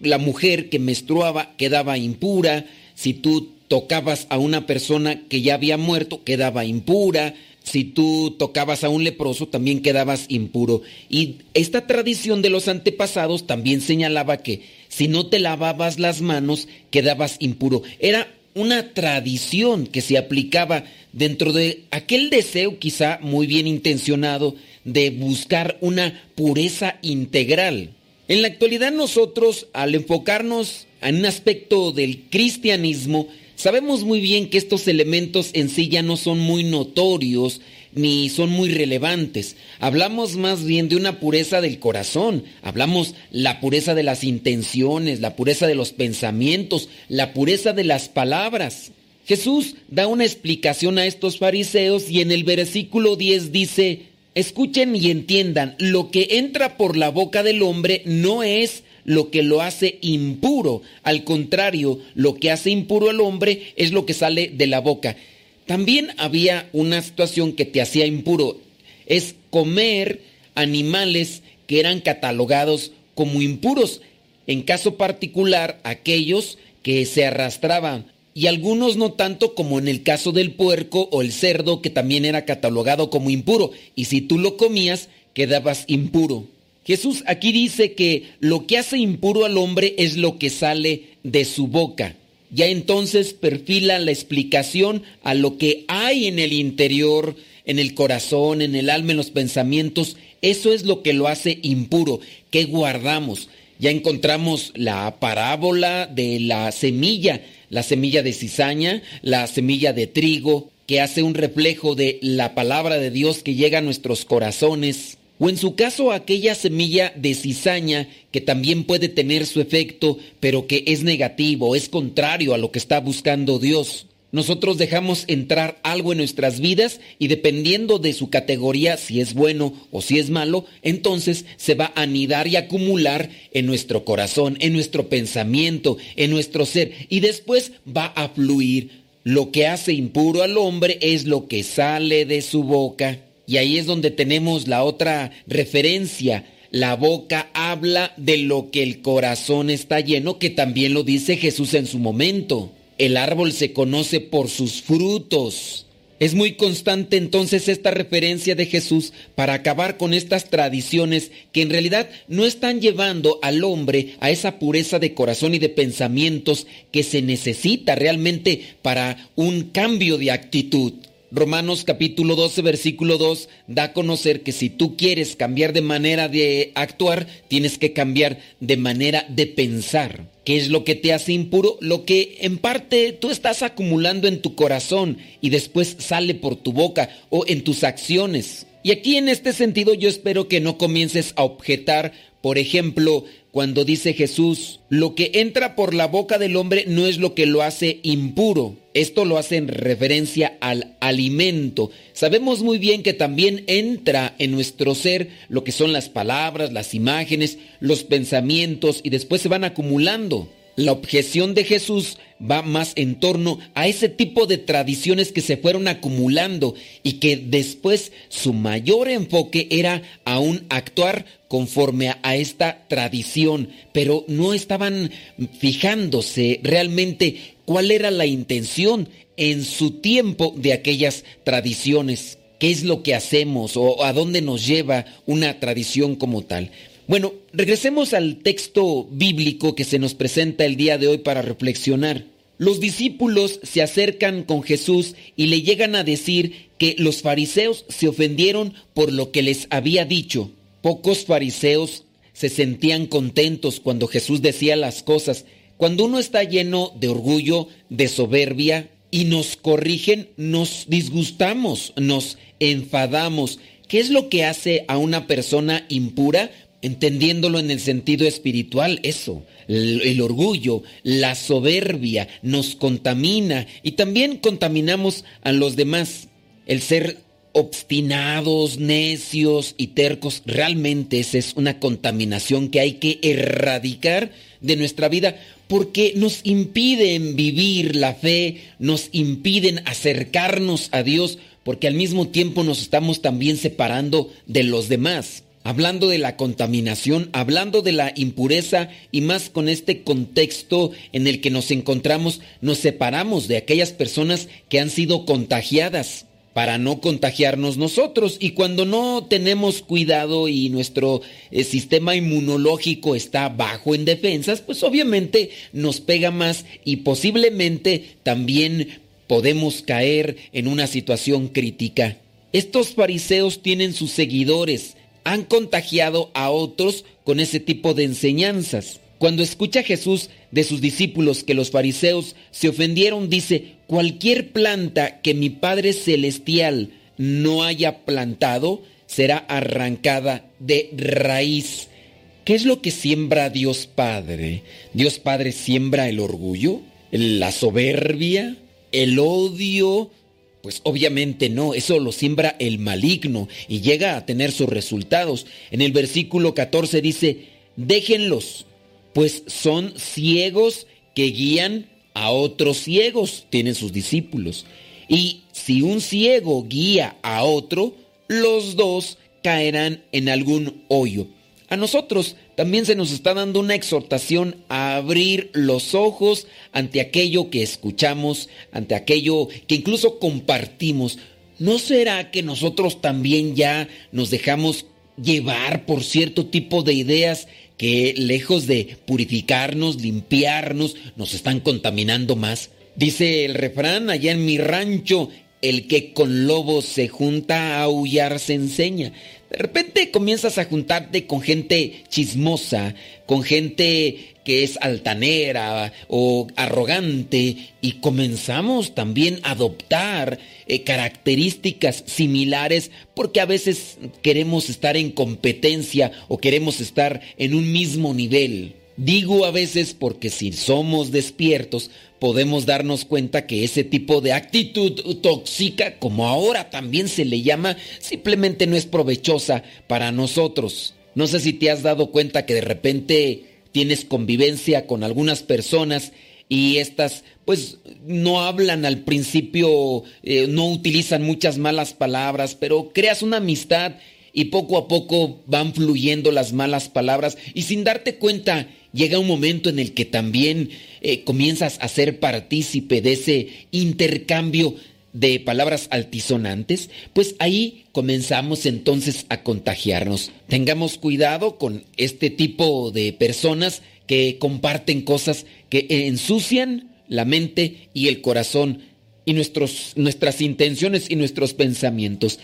La mujer que menstruaba quedaba impura. Si tú tocabas a una persona que ya había muerto, quedaba impura. Si tú tocabas a un leproso, también quedabas impuro. Y esta tradición de los antepasados también señalaba que si no te lavabas las manos, quedabas impuro. Era una tradición que se aplicaba dentro de aquel deseo quizá muy bien intencionado de buscar una pureza integral. En la actualidad nosotros, al enfocarnos en un aspecto del cristianismo, sabemos muy bien que estos elementos en sí ya no son muy notorios ni son muy relevantes. Hablamos más bien de una pureza del corazón, hablamos la pureza de las intenciones, la pureza de los pensamientos, la pureza de las palabras. Jesús da una explicación a estos fariseos y en el versículo 10 dice, escuchen y entiendan, lo que entra por la boca del hombre no es lo que lo hace impuro, al contrario, lo que hace impuro al hombre es lo que sale de la boca. También había una situación que te hacía impuro, es comer animales que eran catalogados como impuros, en caso particular aquellos que se arrastraban y algunos no tanto como en el caso del puerco o el cerdo que también era catalogado como impuro y si tú lo comías quedabas impuro. Jesús aquí dice que lo que hace impuro al hombre es lo que sale de su boca. Ya entonces perfila la explicación a lo que hay en el interior, en el corazón, en el alma, en los pensamientos. Eso es lo que lo hace impuro. ¿Qué guardamos? Ya encontramos la parábola de la semilla, la semilla de cizaña, la semilla de trigo, que hace un reflejo de la palabra de Dios que llega a nuestros corazones. O en su caso aquella semilla de cizaña que también puede tener su efecto, pero que es negativo, es contrario a lo que está buscando Dios. Nosotros dejamos entrar algo en nuestras vidas y dependiendo de su categoría, si es bueno o si es malo, entonces se va a anidar y acumular en nuestro corazón, en nuestro pensamiento, en nuestro ser y después va a fluir. Lo que hace impuro al hombre es lo que sale de su boca. Y ahí es donde tenemos la otra referencia. La boca habla de lo que el corazón está lleno, que también lo dice Jesús en su momento. El árbol se conoce por sus frutos. Es muy constante entonces esta referencia de Jesús para acabar con estas tradiciones que en realidad no están llevando al hombre a esa pureza de corazón y de pensamientos que se necesita realmente para un cambio de actitud. Romanos capítulo 12, versículo 2 da a conocer que si tú quieres cambiar de manera de actuar, tienes que cambiar de manera de pensar. ¿Qué es lo que te hace impuro? Lo que en parte tú estás acumulando en tu corazón y después sale por tu boca o en tus acciones. Y aquí en este sentido yo espero que no comiences a objetar, por ejemplo, cuando dice Jesús, lo que entra por la boca del hombre no es lo que lo hace impuro. Esto lo hace en referencia al alimento. Sabemos muy bien que también entra en nuestro ser lo que son las palabras, las imágenes, los pensamientos y después se van acumulando. La objeción de Jesús va más en torno a ese tipo de tradiciones que se fueron acumulando y que después su mayor enfoque era aún actuar conforme a, esta tradición, pero no estaban fijándose realmente cuál era la intención en su tiempo de aquellas tradiciones. ¿Qué es lo que hacemos o a dónde nos lleva una tradición como tal? Bueno, regresemos al texto bíblico que se nos presenta el día de hoy para reflexionar. Los discípulos se acercan con Jesús y le llegan a decir que los fariseos se ofendieron por lo que les había dicho. Pocos fariseos se sentían contentos cuando Jesús decía las cosas. Cuando uno está lleno de orgullo, de soberbia, y nos corrigen, nos disgustamos, nos enfadamos. ¿Qué es lo que hace a una persona impura? Entendiéndolo en el sentido espiritual, eso, el, orgullo, la soberbia nos contamina y también contaminamos a los demás. El ser obstinados, necios y tercos, realmente esa es una contaminación que hay que erradicar de nuestra vida porque nos impiden vivir la fe, nos impiden acercarnos a Dios, porque al mismo tiempo nos estamos también separando de los demás hablando de la contaminación, hablando de la impureza y más con este contexto en el que nos encontramos, nos separamos de aquellas personas que han sido contagiadas para no contagiarnos nosotros. Y cuando no tenemos cuidado y nuestro eh, sistema inmunológico está bajo en defensas, pues obviamente nos pega más y posiblemente también podemos caer en una situación crítica. Estos fariseos tienen sus seguidores, han contagiado a otros con ese tipo de enseñanzas. Cuando escucha Jesús de sus discípulos que los fariseos se ofendieron, dice, cualquier planta que mi Padre Celestial no haya plantado será arrancada de raíz. ¿Qué es lo que siembra Dios Padre? Dios Padre siembra el orgullo, la soberbia, el odio, pues obviamente no, eso lo siembra el maligno y llega a tener sus resultados. En el versículo 14 dice, déjenlos, pues son ciegos que guían a otros ciegos, tienen sus discípulos. Y si un ciego guía a otro, los dos caerán en algún hoyo. A nosotros también se nos está dando una exhortación a abrir los ojos ante aquello que escuchamos, ante aquello que incluso compartimos. ¿No será que nosotros también ya nos dejamos llevar por cierto tipo de ideas que lejos de purificarnos, limpiarnos, nos están contaminando más? Dice el refrán allá en mi rancho, el que con lobos se junta a aullar se enseña. De repente comienzas a juntarte con gente chismosa, con gente que es altanera o arrogante y comenzamos también a adoptar eh, características similares porque a veces queremos estar en competencia o queremos estar en un mismo nivel. Digo a veces porque si somos despiertos podemos darnos cuenta que ese tipo de actitud tóxica, como ahora también se le llama, simplemente no es provechosa para nosotros. No sé si te has dado cuenta que de repente tienes convivencia con algunas personas y estas pues no hablan al principio, eh, no utilizan muchas malas palabras, pero creas una amistad y poco a poco van fluyendo las malas palabras y sin darte cuenta llega un momento en el que también eh, comienzas a ser partícipe de ese intercambio de palabras altisonantes, pues ahí comenzamos entonces a contagiarnos. Tengamos cuidado con este tipo de personas que comparten cosas que ensucian la mente y el corazón y nuestros, nuestras intenciones y nuestros pensamientos.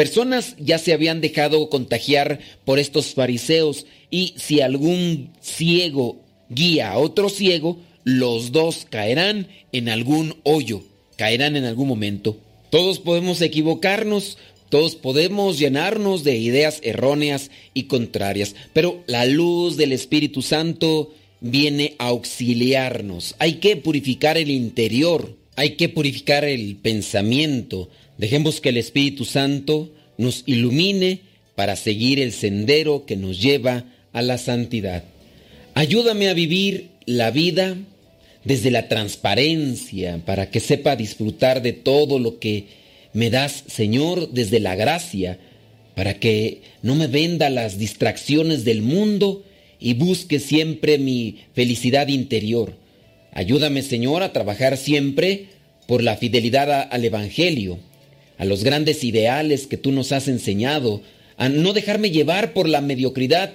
Personas ya se habían dejado contagiar por estos fariseos y si algún ciego guía a otro ciego, los dos caerán en algún hoyo, caerán en algún momento. Todos podemos equivocarnos, todos podemos llenarnos de ideas erróneas y contrarias, pero la luz del Espíritu Santo viene a auxiliarnos. Hay que purificar el interior, hay que purificar el pensamiento. Dejemos que el Espíritu Santo nos ilumine para seguir el sendero que nos lleva a la santidad. Ayúdame a vivir la vida desde la transparencia para que sepa disfrutar de todo lo que me das, Señor, desde la gracia, para que no me venda las distracciones del mundo y busque siempre mi felicidad interior. Ayúdame, Señor, a trabajar siempre por la fidelidad al Evangelio, a los grandes ideales que tú nos has enseñado, a no dejarme llevar por la mediocridad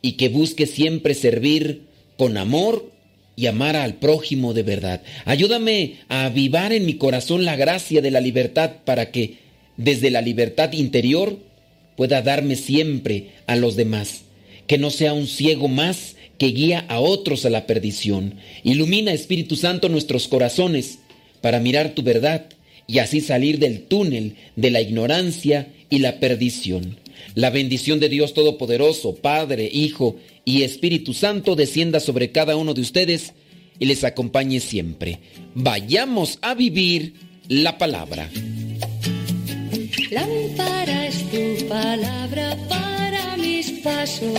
y que busque siempre servir con amor y amar al prójimo de verdad. Ayúdame a avivar en mi corazón la gracia de la libertad para que desde la libertad interior pueda darme siempre a los demás. Que no sea un ciego más que guía a otros a la perdición. Ilumina, Espíritu Santo, nuestros corazones para mirar tu verdad y así salir del túnel de la ignorancia y la perdición. La bendición de Dios Todopoderoso, Padre, Hijo y Espíritu Santo descienda sobre cada uno de ustedes y les acompañe siempre. Vayamos a vivir la palabra.
Lámpara es tu palabra para mis pasos,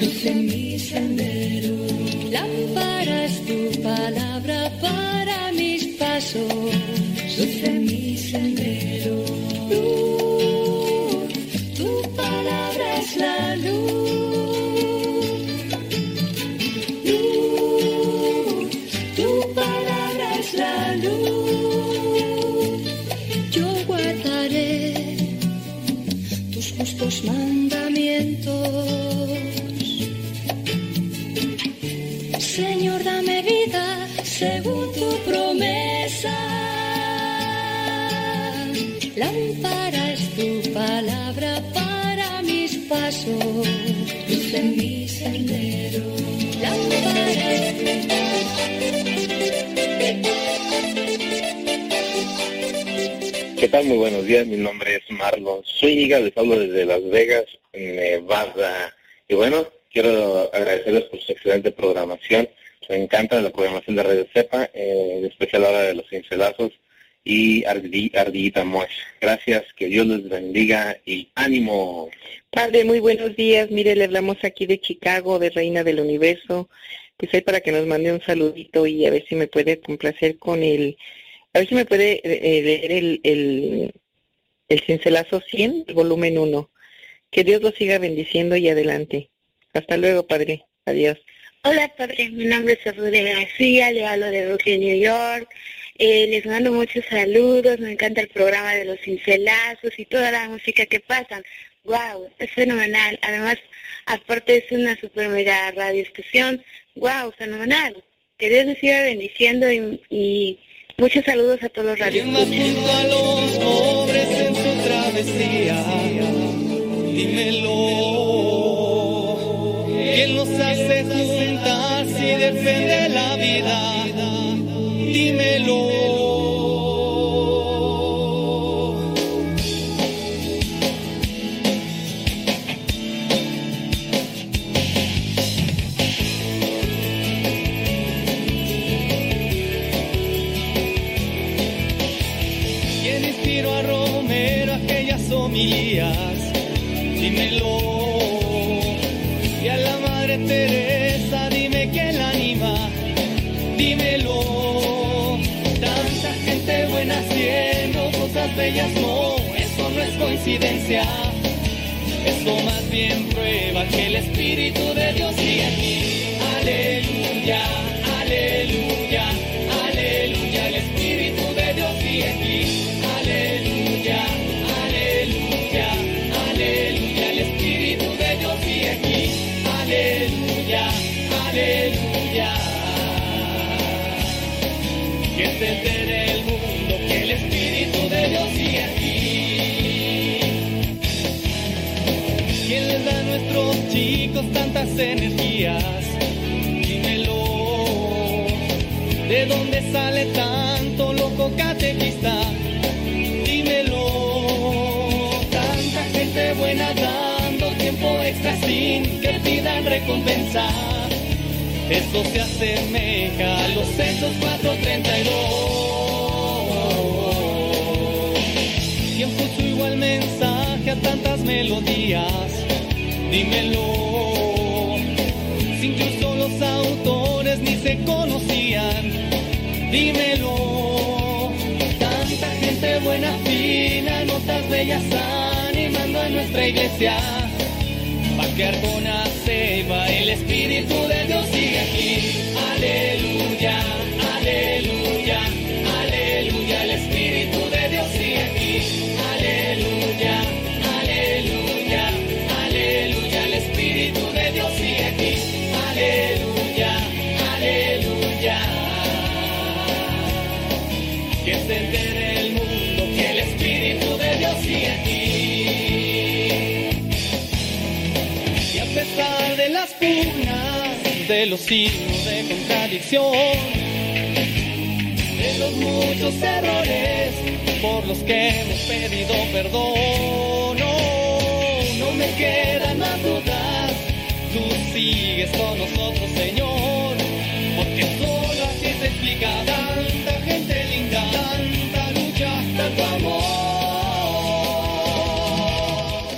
luz en mi sendero. Lámpara es tu palabra para mis pasos, luz mi sendero. Luz, tu palabra es la luz. Luz, tu palabra es la luz. Yo guardaré tus justos mandamientos. Señor, dame vida según Lámpara es tu palabra para mis pasos, luz en mi sendero. Lámpara es
¿Qué tal? Muy buenos días. Mi nombre es Marlon Zúñiga. Les hablo desde Las Vegas, Nevada. Y bueno, quiero agradecerles por su excelente programación. Me encanta la programación de Radio Cepa, eh, en especial ahora de los cincelazos y Ardi- Ardillita Mosh. Gracias, que Dios les bendiga y ánimo.
Padre, muy buenos días. Mire, le hablamos aquí de Chicago, de Reina del Universo. Pues ahí para que nos mande un saludito y a ver si me puede complacer con el... A ver si me puede eh, leer el, el, el cincelazo 100, el volumen 1. Que Dios lo siga bendiciendo y adelante. Hasta luego, Padre. Adiós.
Hola, padre. Mi nombre es Rude García. Le hablo de Brooklyn, New York. Eh, les mando muchos saludos. Me encanta el programa de los cincelazos y toda la música que pasan. Wow, es fenomenal. Además, aparte es una super mega radio estación. Wow, fenomenal. Que Dios les siga bendiciendo y, y muchos saludos a todos los radios.
a los pobres en su travesía. Dímelo. ¿Quién los hace defiende la vida? Dímelo. Cosas bellas, no, eso no es coincidencia. Eso más bien prueba que el Espíritu de Dios sigue aquí. Aleluya, chicos tantas energías? Dímelo. ¿De dónde sale tanto loco catequista? Dímelo. Tanta gente buena dando tiempo extra sin que pidan recompensa. Eso se asemeja a los Hechos 432. ¿Quién puso igual mensaje a tantas melodías? Dímelo. Si incluso los autores ni se conocían. Dímelo. Tanta gente buena, fina, notas bellas animando a nuestra iglesia. Pa' que Arjona se va, el Espíritu de Dios sigue aquí. Aleluya, de los signos de contradicción, de los muchos errores por los que hemos pedido perdón, no, no me quedan más dudas. Tú sigues con nosotros, Señor, porque solo así se explica tanta gente linda, tanta lucha, tanto amor.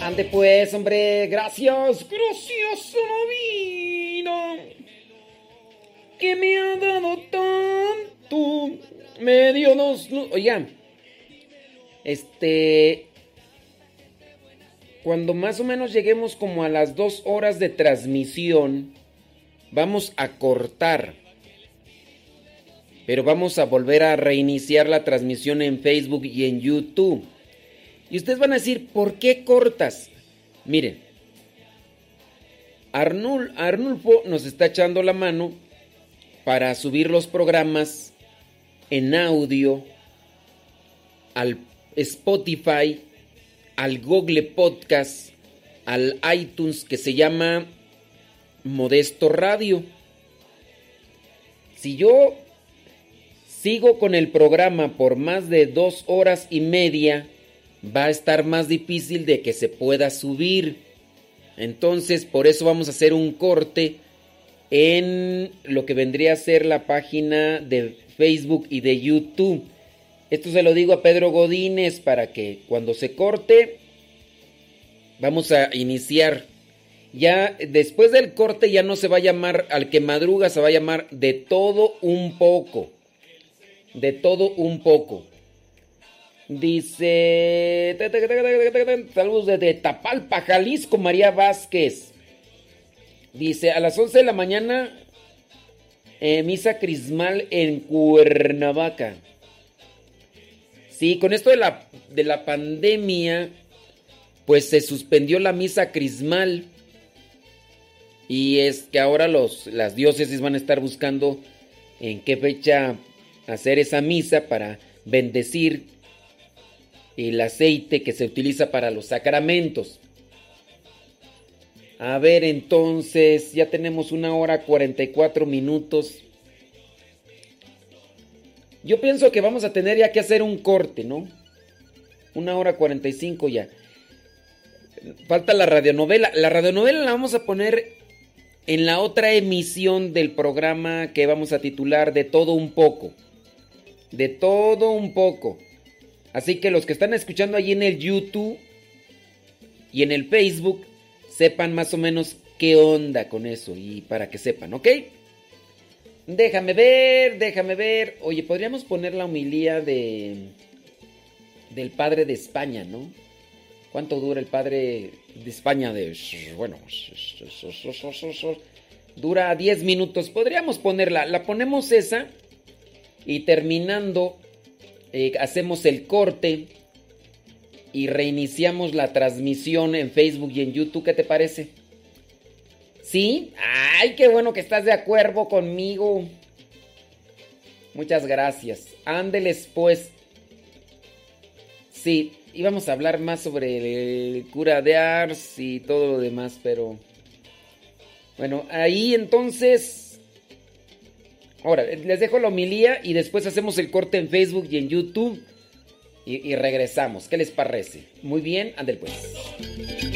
Ande pues, hombre, gracias, lu- oigan, este, cuando más o menos lleguemos como a las dos horas de transmisión, vamos a cortar, pero vamos a volver a reiniciar la transmisión en Facebook y en YouTube. Y ustedes van a decir, ¿por qué cortas? Miren, Arnul- Arnulfo nos está echando la mano para subir los programas en audio al Spotify, al Google Podcast, al iTunes que se llama Modesto Radio. Si yo sigo con el programa por más de dos horas y media, va a estar más difícil de que se pueda subir. Entonces, por eso vamos a hacer un corte en lo que vendría a ser la página de Facebook y de YouTube. Esto se lo digo a Pedro Godínez para que cuando se corte, vamos a iniciar. Ya después del corte ya no se va a llamar al que madruga, se va a llamar de todo un poco. De todo un poco. Dice. Saludos desde Tapalpa, Jalisco, María Vázquez. Dice: A las 11 de la mañana, eh, misa crismal en Cuernavaca. Sí, con esto de la, de la pandemia, pues se suspendió la misa crismal. Y es que ahora los, las diócesis van a estar buscando en qué fecha hacer esa misa para bendecir el aceite que se utiliza para los sacramentos. A ver, entonces, ya tenemos una hora 44 minutos. Yo pienso que vamos a tener ya que hacer un corte, ¿no? Una hora 45 ya. Falta la radionovela. La radionovela la vamos a poner en la otra emisión del programa que vamos a titular De todo un poco. De todo un poco. Así que los que están escuchando allí en el YouTube y en el Facebook, sepan más o menos qué onda con eso y para que sepan, ¿ok? Déjame ver, déjame ver. Oye, podríamos poner la homilía de del padre de España, ¿no? ¿Cuánto dura el padre de España de bueno, dura 10 minutos. Podríamos ponerla, la ponemos esa y terminando eh, hacemos el corte y reiniciamos la transmisión en Facebook y en YouTube. ¿Qué te parece? ¿Sí? ¡Ay, qué bueno que estás de acuerdo conmigo! Muchas gracias. Ándeles pues. Sí, íbamos a hablar más sobre el cura de Ars y todo lo demás, pero Bueno, ahí entonces. Ahora, les dejo la homilía y después hacemos el corte en Facebook y en YouTube. Y, y regresamos. ¿Qué les parece? Muy bien, ande pues.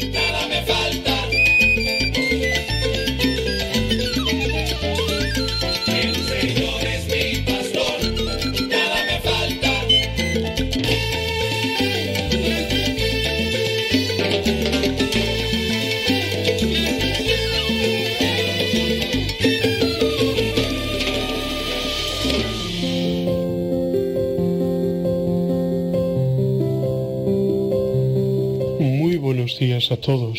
Días a todos.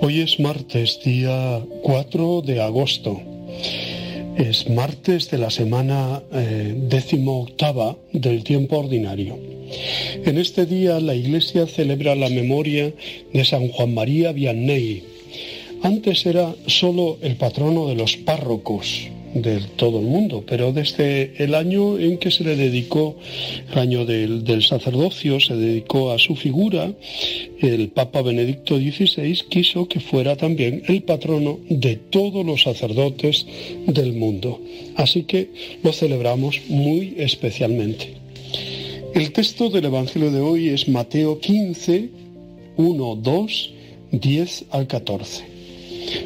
Hoy es martes, día 4 de agosto. Es martes de la semana eh, décimo octava del tiempo ordinario. En este día la Iglesia celebra la memoria de San Juan María Vianney. Antes era solo el patrono de los párrocos de todo el mundo, pero desde el año en que se le dedicó, el año del, del sacerdocio, se dedicó a su figura, el Papa Benedicto XVI quiso que fuera también el patrono de todos los sacerdotes del mundo. Así que lo celebramos muy especialmente. El texto del Evangelio de hoy es Mateo 15, 1, 2, 10 al 14.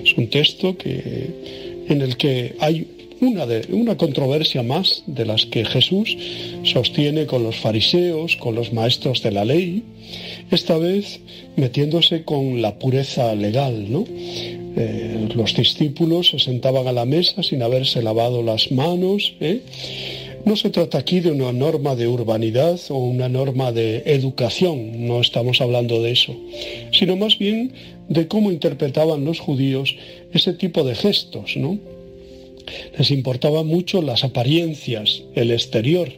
Es un texto que, en el que hay una, de, una controversia más de las que Jesús sostiene con los fariseos, con los maestros de la ley, esta vez metiéndose con la pureza legal, ¿no? Eh, los discípulos se sentaban a la mesa sin haberse lavado las manos. ¿eh? No se trata aquí de una norma de urbanidad o una norma de educación, no estamos hablando de eso, sino más bien de cómo interpretaban los judíos ese tipo de gestos, ¿no? Les importaban mucho las apariencias, el exterior,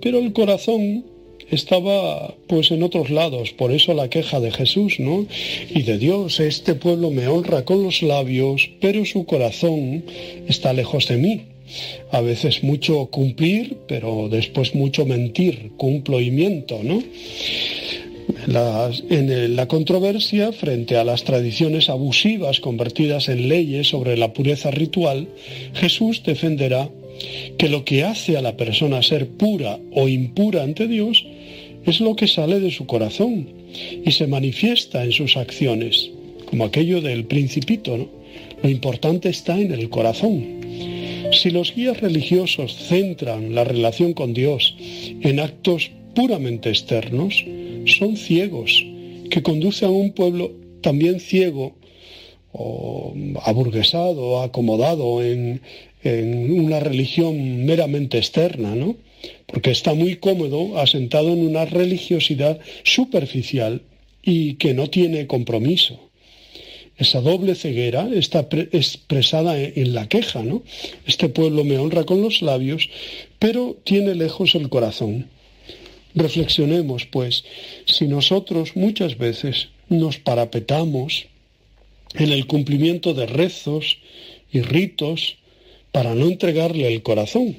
pero el corazón estaba pues en otros lados, por eso la queja de Jesús, ¿no? Y de Dios, este pueblo me honra con los labios, pero su corazón está lejos de mí. A veces mucho cumplir, pero después mucho mentir, cumplo y miento, ¿no? En la controversia frente a las tradiciones abusivas convertidas en leyes sobre la pureza ritual, Jesús defenderá que lo que hace a la persona ser pura o impura ante Dios es lo que sale de su corazón y se manifiesta en sus acciones, como aquello del principito. Lo importante está en el corazón. Si los guías religiosos centran la relación con Dios en actos puramente externos, son ciegos, que conducen a un pueblo también ciego o aburguesado, acomodado en, una religión meramente externa, ¿no? Porque está muy cómodo asentado en una religiosidad superficial y que no tiene compromiso. Esa doble ceguera está expresada en la queja, ¿no? Este pueblo me honra con los labios, pero tiene lejos el corazón. Reflexionemos, pues, si nosotros muchas veces nos parapetamos en el cumplimiento de rezos y ritos para no entregarle el corazón.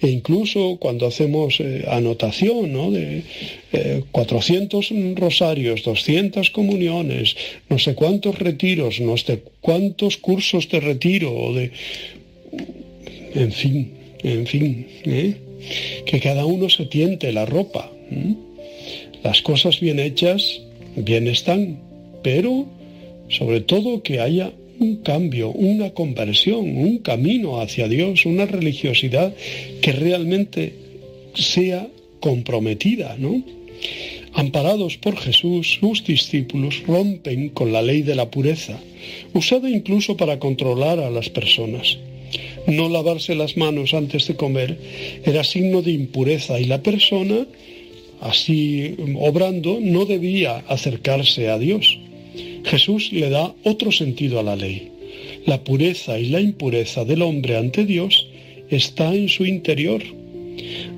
E incluso cuando hacemos eh, anotación ¿no? de eh, 400 rosarios, 200 comuniones, no sé cuántos retiros, no sé cuántos cursos de retiro, o de... en fin, en fin, ¿eh? Que cada uno se tiente la ropa. Las cosas bien hechas, bien están, pero sobre todo que haya un cambio, una conversión, un camino hacia Dios, una religiosidad que realmente sea comprometida, ¿no? Amparados por Jesús, sus discípulos rompen con la ley de la pureza, usada incluso para controlar a las personas. No lavarse las manos antes de comer era signo de impureza y la persona, así obrando, no debía acercarse a Dios. Jesús le da otro sentido a la ley. La pureza y la impureza del hombre ante Dios está en su interior.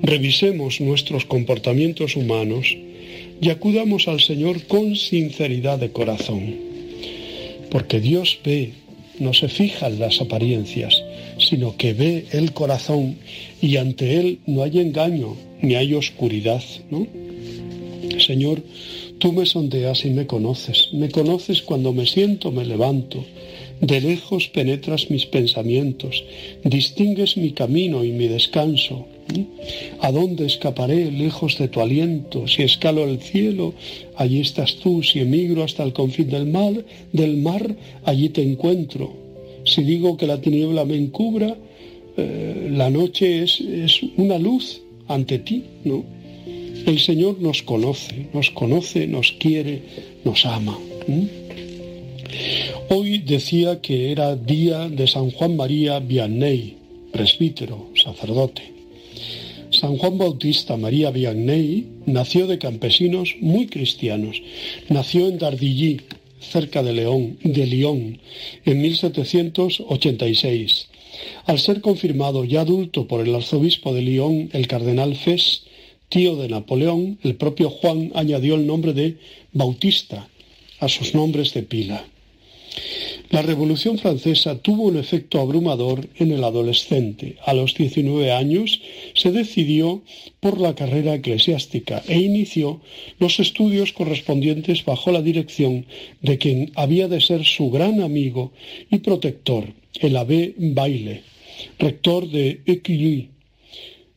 Revisemos nuestros comportamientos humanos y acudamos al Señor con sinceridad de corazón. Porque Dios ve, no se fija en las apariencias, sino que ve el corazón y ante Él no hay engaño ni hay oscuridad. ¿no? Señor, Tú me sondeas y me conoces. Me conoces cuando me siento, me levanto. De lejos penetras mis pensamientos, distingues mi camino y mi descanso. ¿A dónde escaparé lejos de tu aliento? Si escalo el cielo, allí estás tú. Si emigro hasta el confín del mar, del mar, allí te encuentro. Si digo que la tiniebla me encubra, eh, la noche es, es, una luz ante ti, ¿no? El Señor nos conoce, nos conoce, nos quiere, nos ama. Hoy decía que era día de San Juan María Vianney, presbítero, sacerdote. San Juan Bautista María Vianney nació de campesinos muy cristianos. Nació en Dardilly, cerca de León, de Lyon, en 1786. Al ser confirmado ya adulto por el arzobispo de Lyon, el cardenal Fes, tío de Napoleón, el propio Juan añadió el nombre de Bautista a sus nombres de pila. La Revolución Francesa tuvo un efecto abrumador en el adolescente. A los 19 años se decidió por la carrera eclesiástica e inició los estudios correspondientes bajo la dirección de quien había de ser su gran amigo y protector, el abbé Baile, rector de Écully.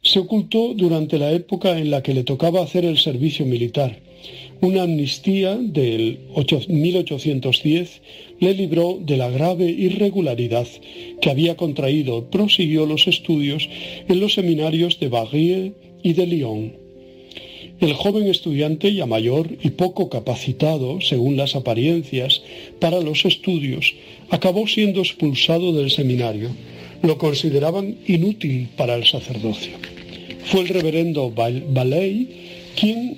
Se ocultó durante la época en la que le tocaba hacer el servicio militar una amnistía del 1810 le libró de la grave irregularidad que había contraído. Prosiguió los estudios en los seminarios de Barrier y de Lyon. El joven estudiante ya mayor y poco capacitado, según las apariencias, para los estudios, acabó siendo expulsado del seminario. Lo consideraban inútil para el sacerdocio. Fue el reverendo Ballet quien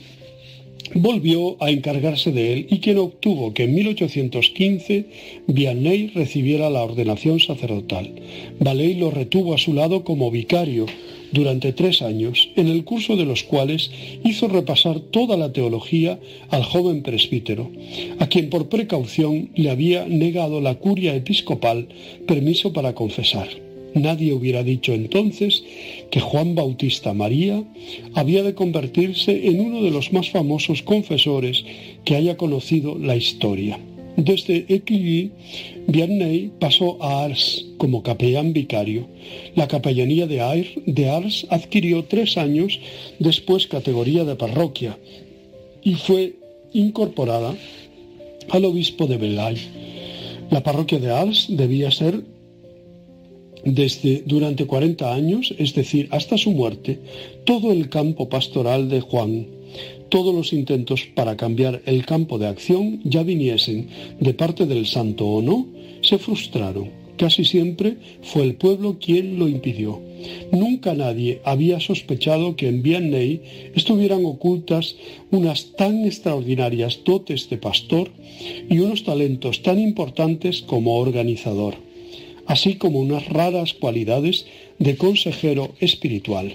volvió a encargarse de él y quien obtuvo que en 1815 Vianney recibiera la ordenación sacerdotal. Valey lo retuvo a su lado como vicario durante tres años, en el curso de los cuales hizo repasar toda la teología al joven presbítero, a quien por precaución le había negado la curia episcopal permiso para confesar. Nadie hubiera dicho entonces que Juan Bautista María había de convertirse en uno de los más famosos confesores que haya conocido la historia. Desde Équilly, Vianney pasó a Ars como capellán vicario. La capellanía de Ars adquirió tres años después categoría de parroquia y fue incorporada al obispo de Belay. La parroquia de Ars debía ser desde durante 40 años, es decir, hasta su muerte, todo el campo pastoral de Juan, todos los intentos para cambiar el campo de acción, ya viniesen de parte del santo o no, se frustraron. Casi siempre fue el pueblo quien lo impidió. Nunca nadie había sospechado que en Vianney estuvieran ocultas unas tan extraordinarias dotes de pastor y unos talentos tan importantes como organizador así como unas raras cualidades de consejero espiritual.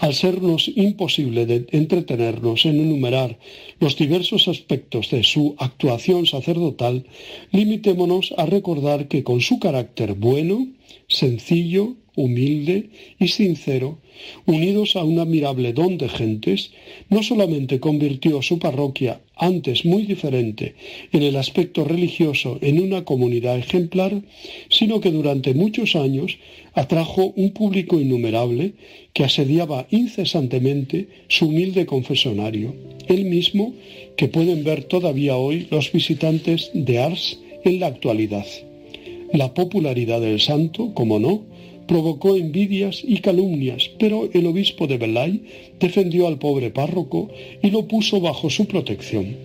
Al sernos imposible de entretenernos en enumerar los diversos aspectos de su actuación sacerdotal, limitémonos a recordar que con su carácter bueno, sencillo, humilde y sincero, unidos a un admirable don de gentes, no solamente convirtió su parroquia, antes muy diferente en el aspecto religioso, en una comunidad ejemplar, sino que durante muchos años atrajo un público innumerable que asediaba incesantemente su humilde confesonario, el mismo que pueden ver todavía hoy los visitantes de Ars en la actualidad. La popularidad del santo, como no, provocó envidias y calumnias, pero el obispo de Belay defendió al pobre párroco y lo puso bajo su protección.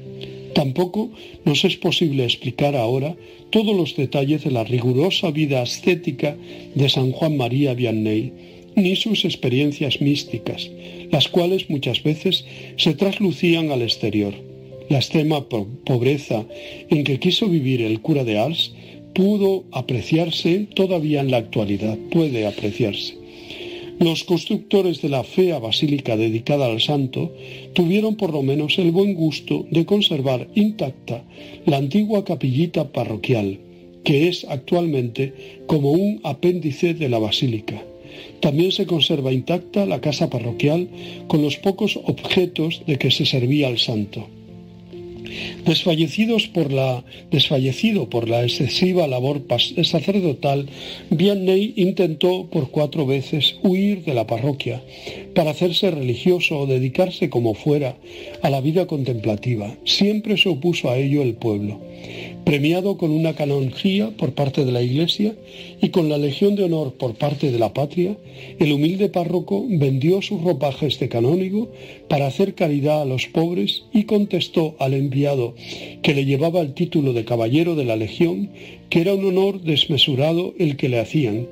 Tampoco nos es posible explicar ahora todos los detalles de la rigurosa vida ascética de San Juan María Vianney, ni sus experiencias místicas, las cuales muchas veces se traslucían al exterior. La extrema pobreza en que quiso vivir el cura de Ars pudo apreciarse todavía en la actualidad, puede apreciarse. Los constructores de la fea basílica dedicada al santo tuvieron por lo menos el buen gusto de conservar intacta la antigua capillita parroquial, que es actualmente como un apéndice de la basílica. También se conserva intacta la casa parroquial con los pocos objetos de que se servía al santo. Desfallecido por la excesiva labor sacerdotal, Vianney intentó por cuatro veces huir de la parroquia para hacerse religioso o dedicarse como fuera a la vida contemplativa. Siempre se opuso a ello el pueblo premiado con una canonjía por parte de la Iglesia y con la Legión de Honor por parte de la patria, el humilde párroco vendió sus ropajes de canónigo para hacer caridad a los pobres y contestó al enviado que le llevaba el título de caballero de la Legión que era un honor desmesurado el que le hacían.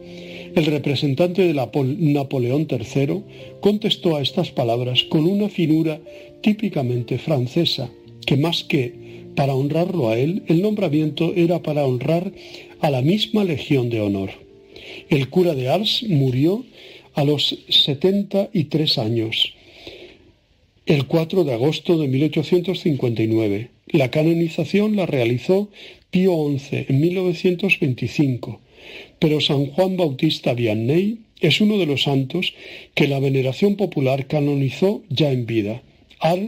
El representante de Napoleón III contestó a estas palabras con una finura típicamente francesa, que más que para honrarlo a él, el nombramiento era para honrar a la misma Legión de Honor. El cura de Ars murió a los 73 años, el 4 de agosto de 1859. La canonización la realizó Pío XI en 1925, pero San Juan Bautista Vianney es uno de los santos que la veneración popular canonizó ya en vida.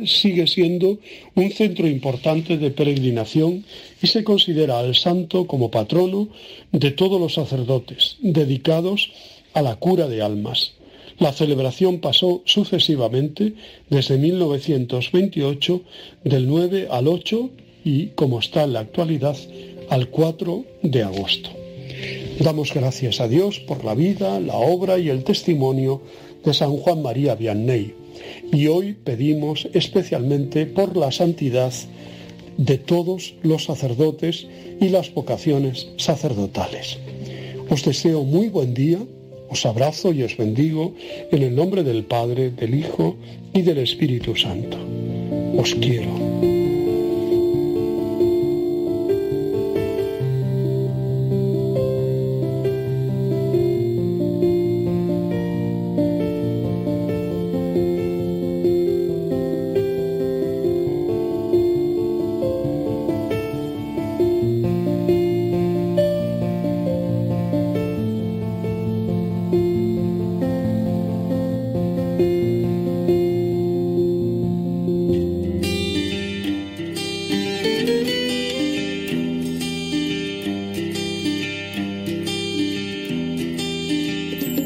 Sigue siendo un centro importante de peregrinación y se considera al santo como patrono de todos los sacerdotes dedicados a la cura de almas. La celebración pasó sucesivamente desde 1928 del 9 al 8 y, como está en la actualidad, al 4 de agosto. Damos gracias a Dios por la vida, la obra y el testimonio de San Juan María Vianney y hoy pedimos especialmente por la santidad de todos los sacerdotes y las vocaciones sacerdotales. Os deseo muy buen día, os abrazo y os bendigo en el nombre del Padre, del Hijo y del Espíritu Santo. Os quiero.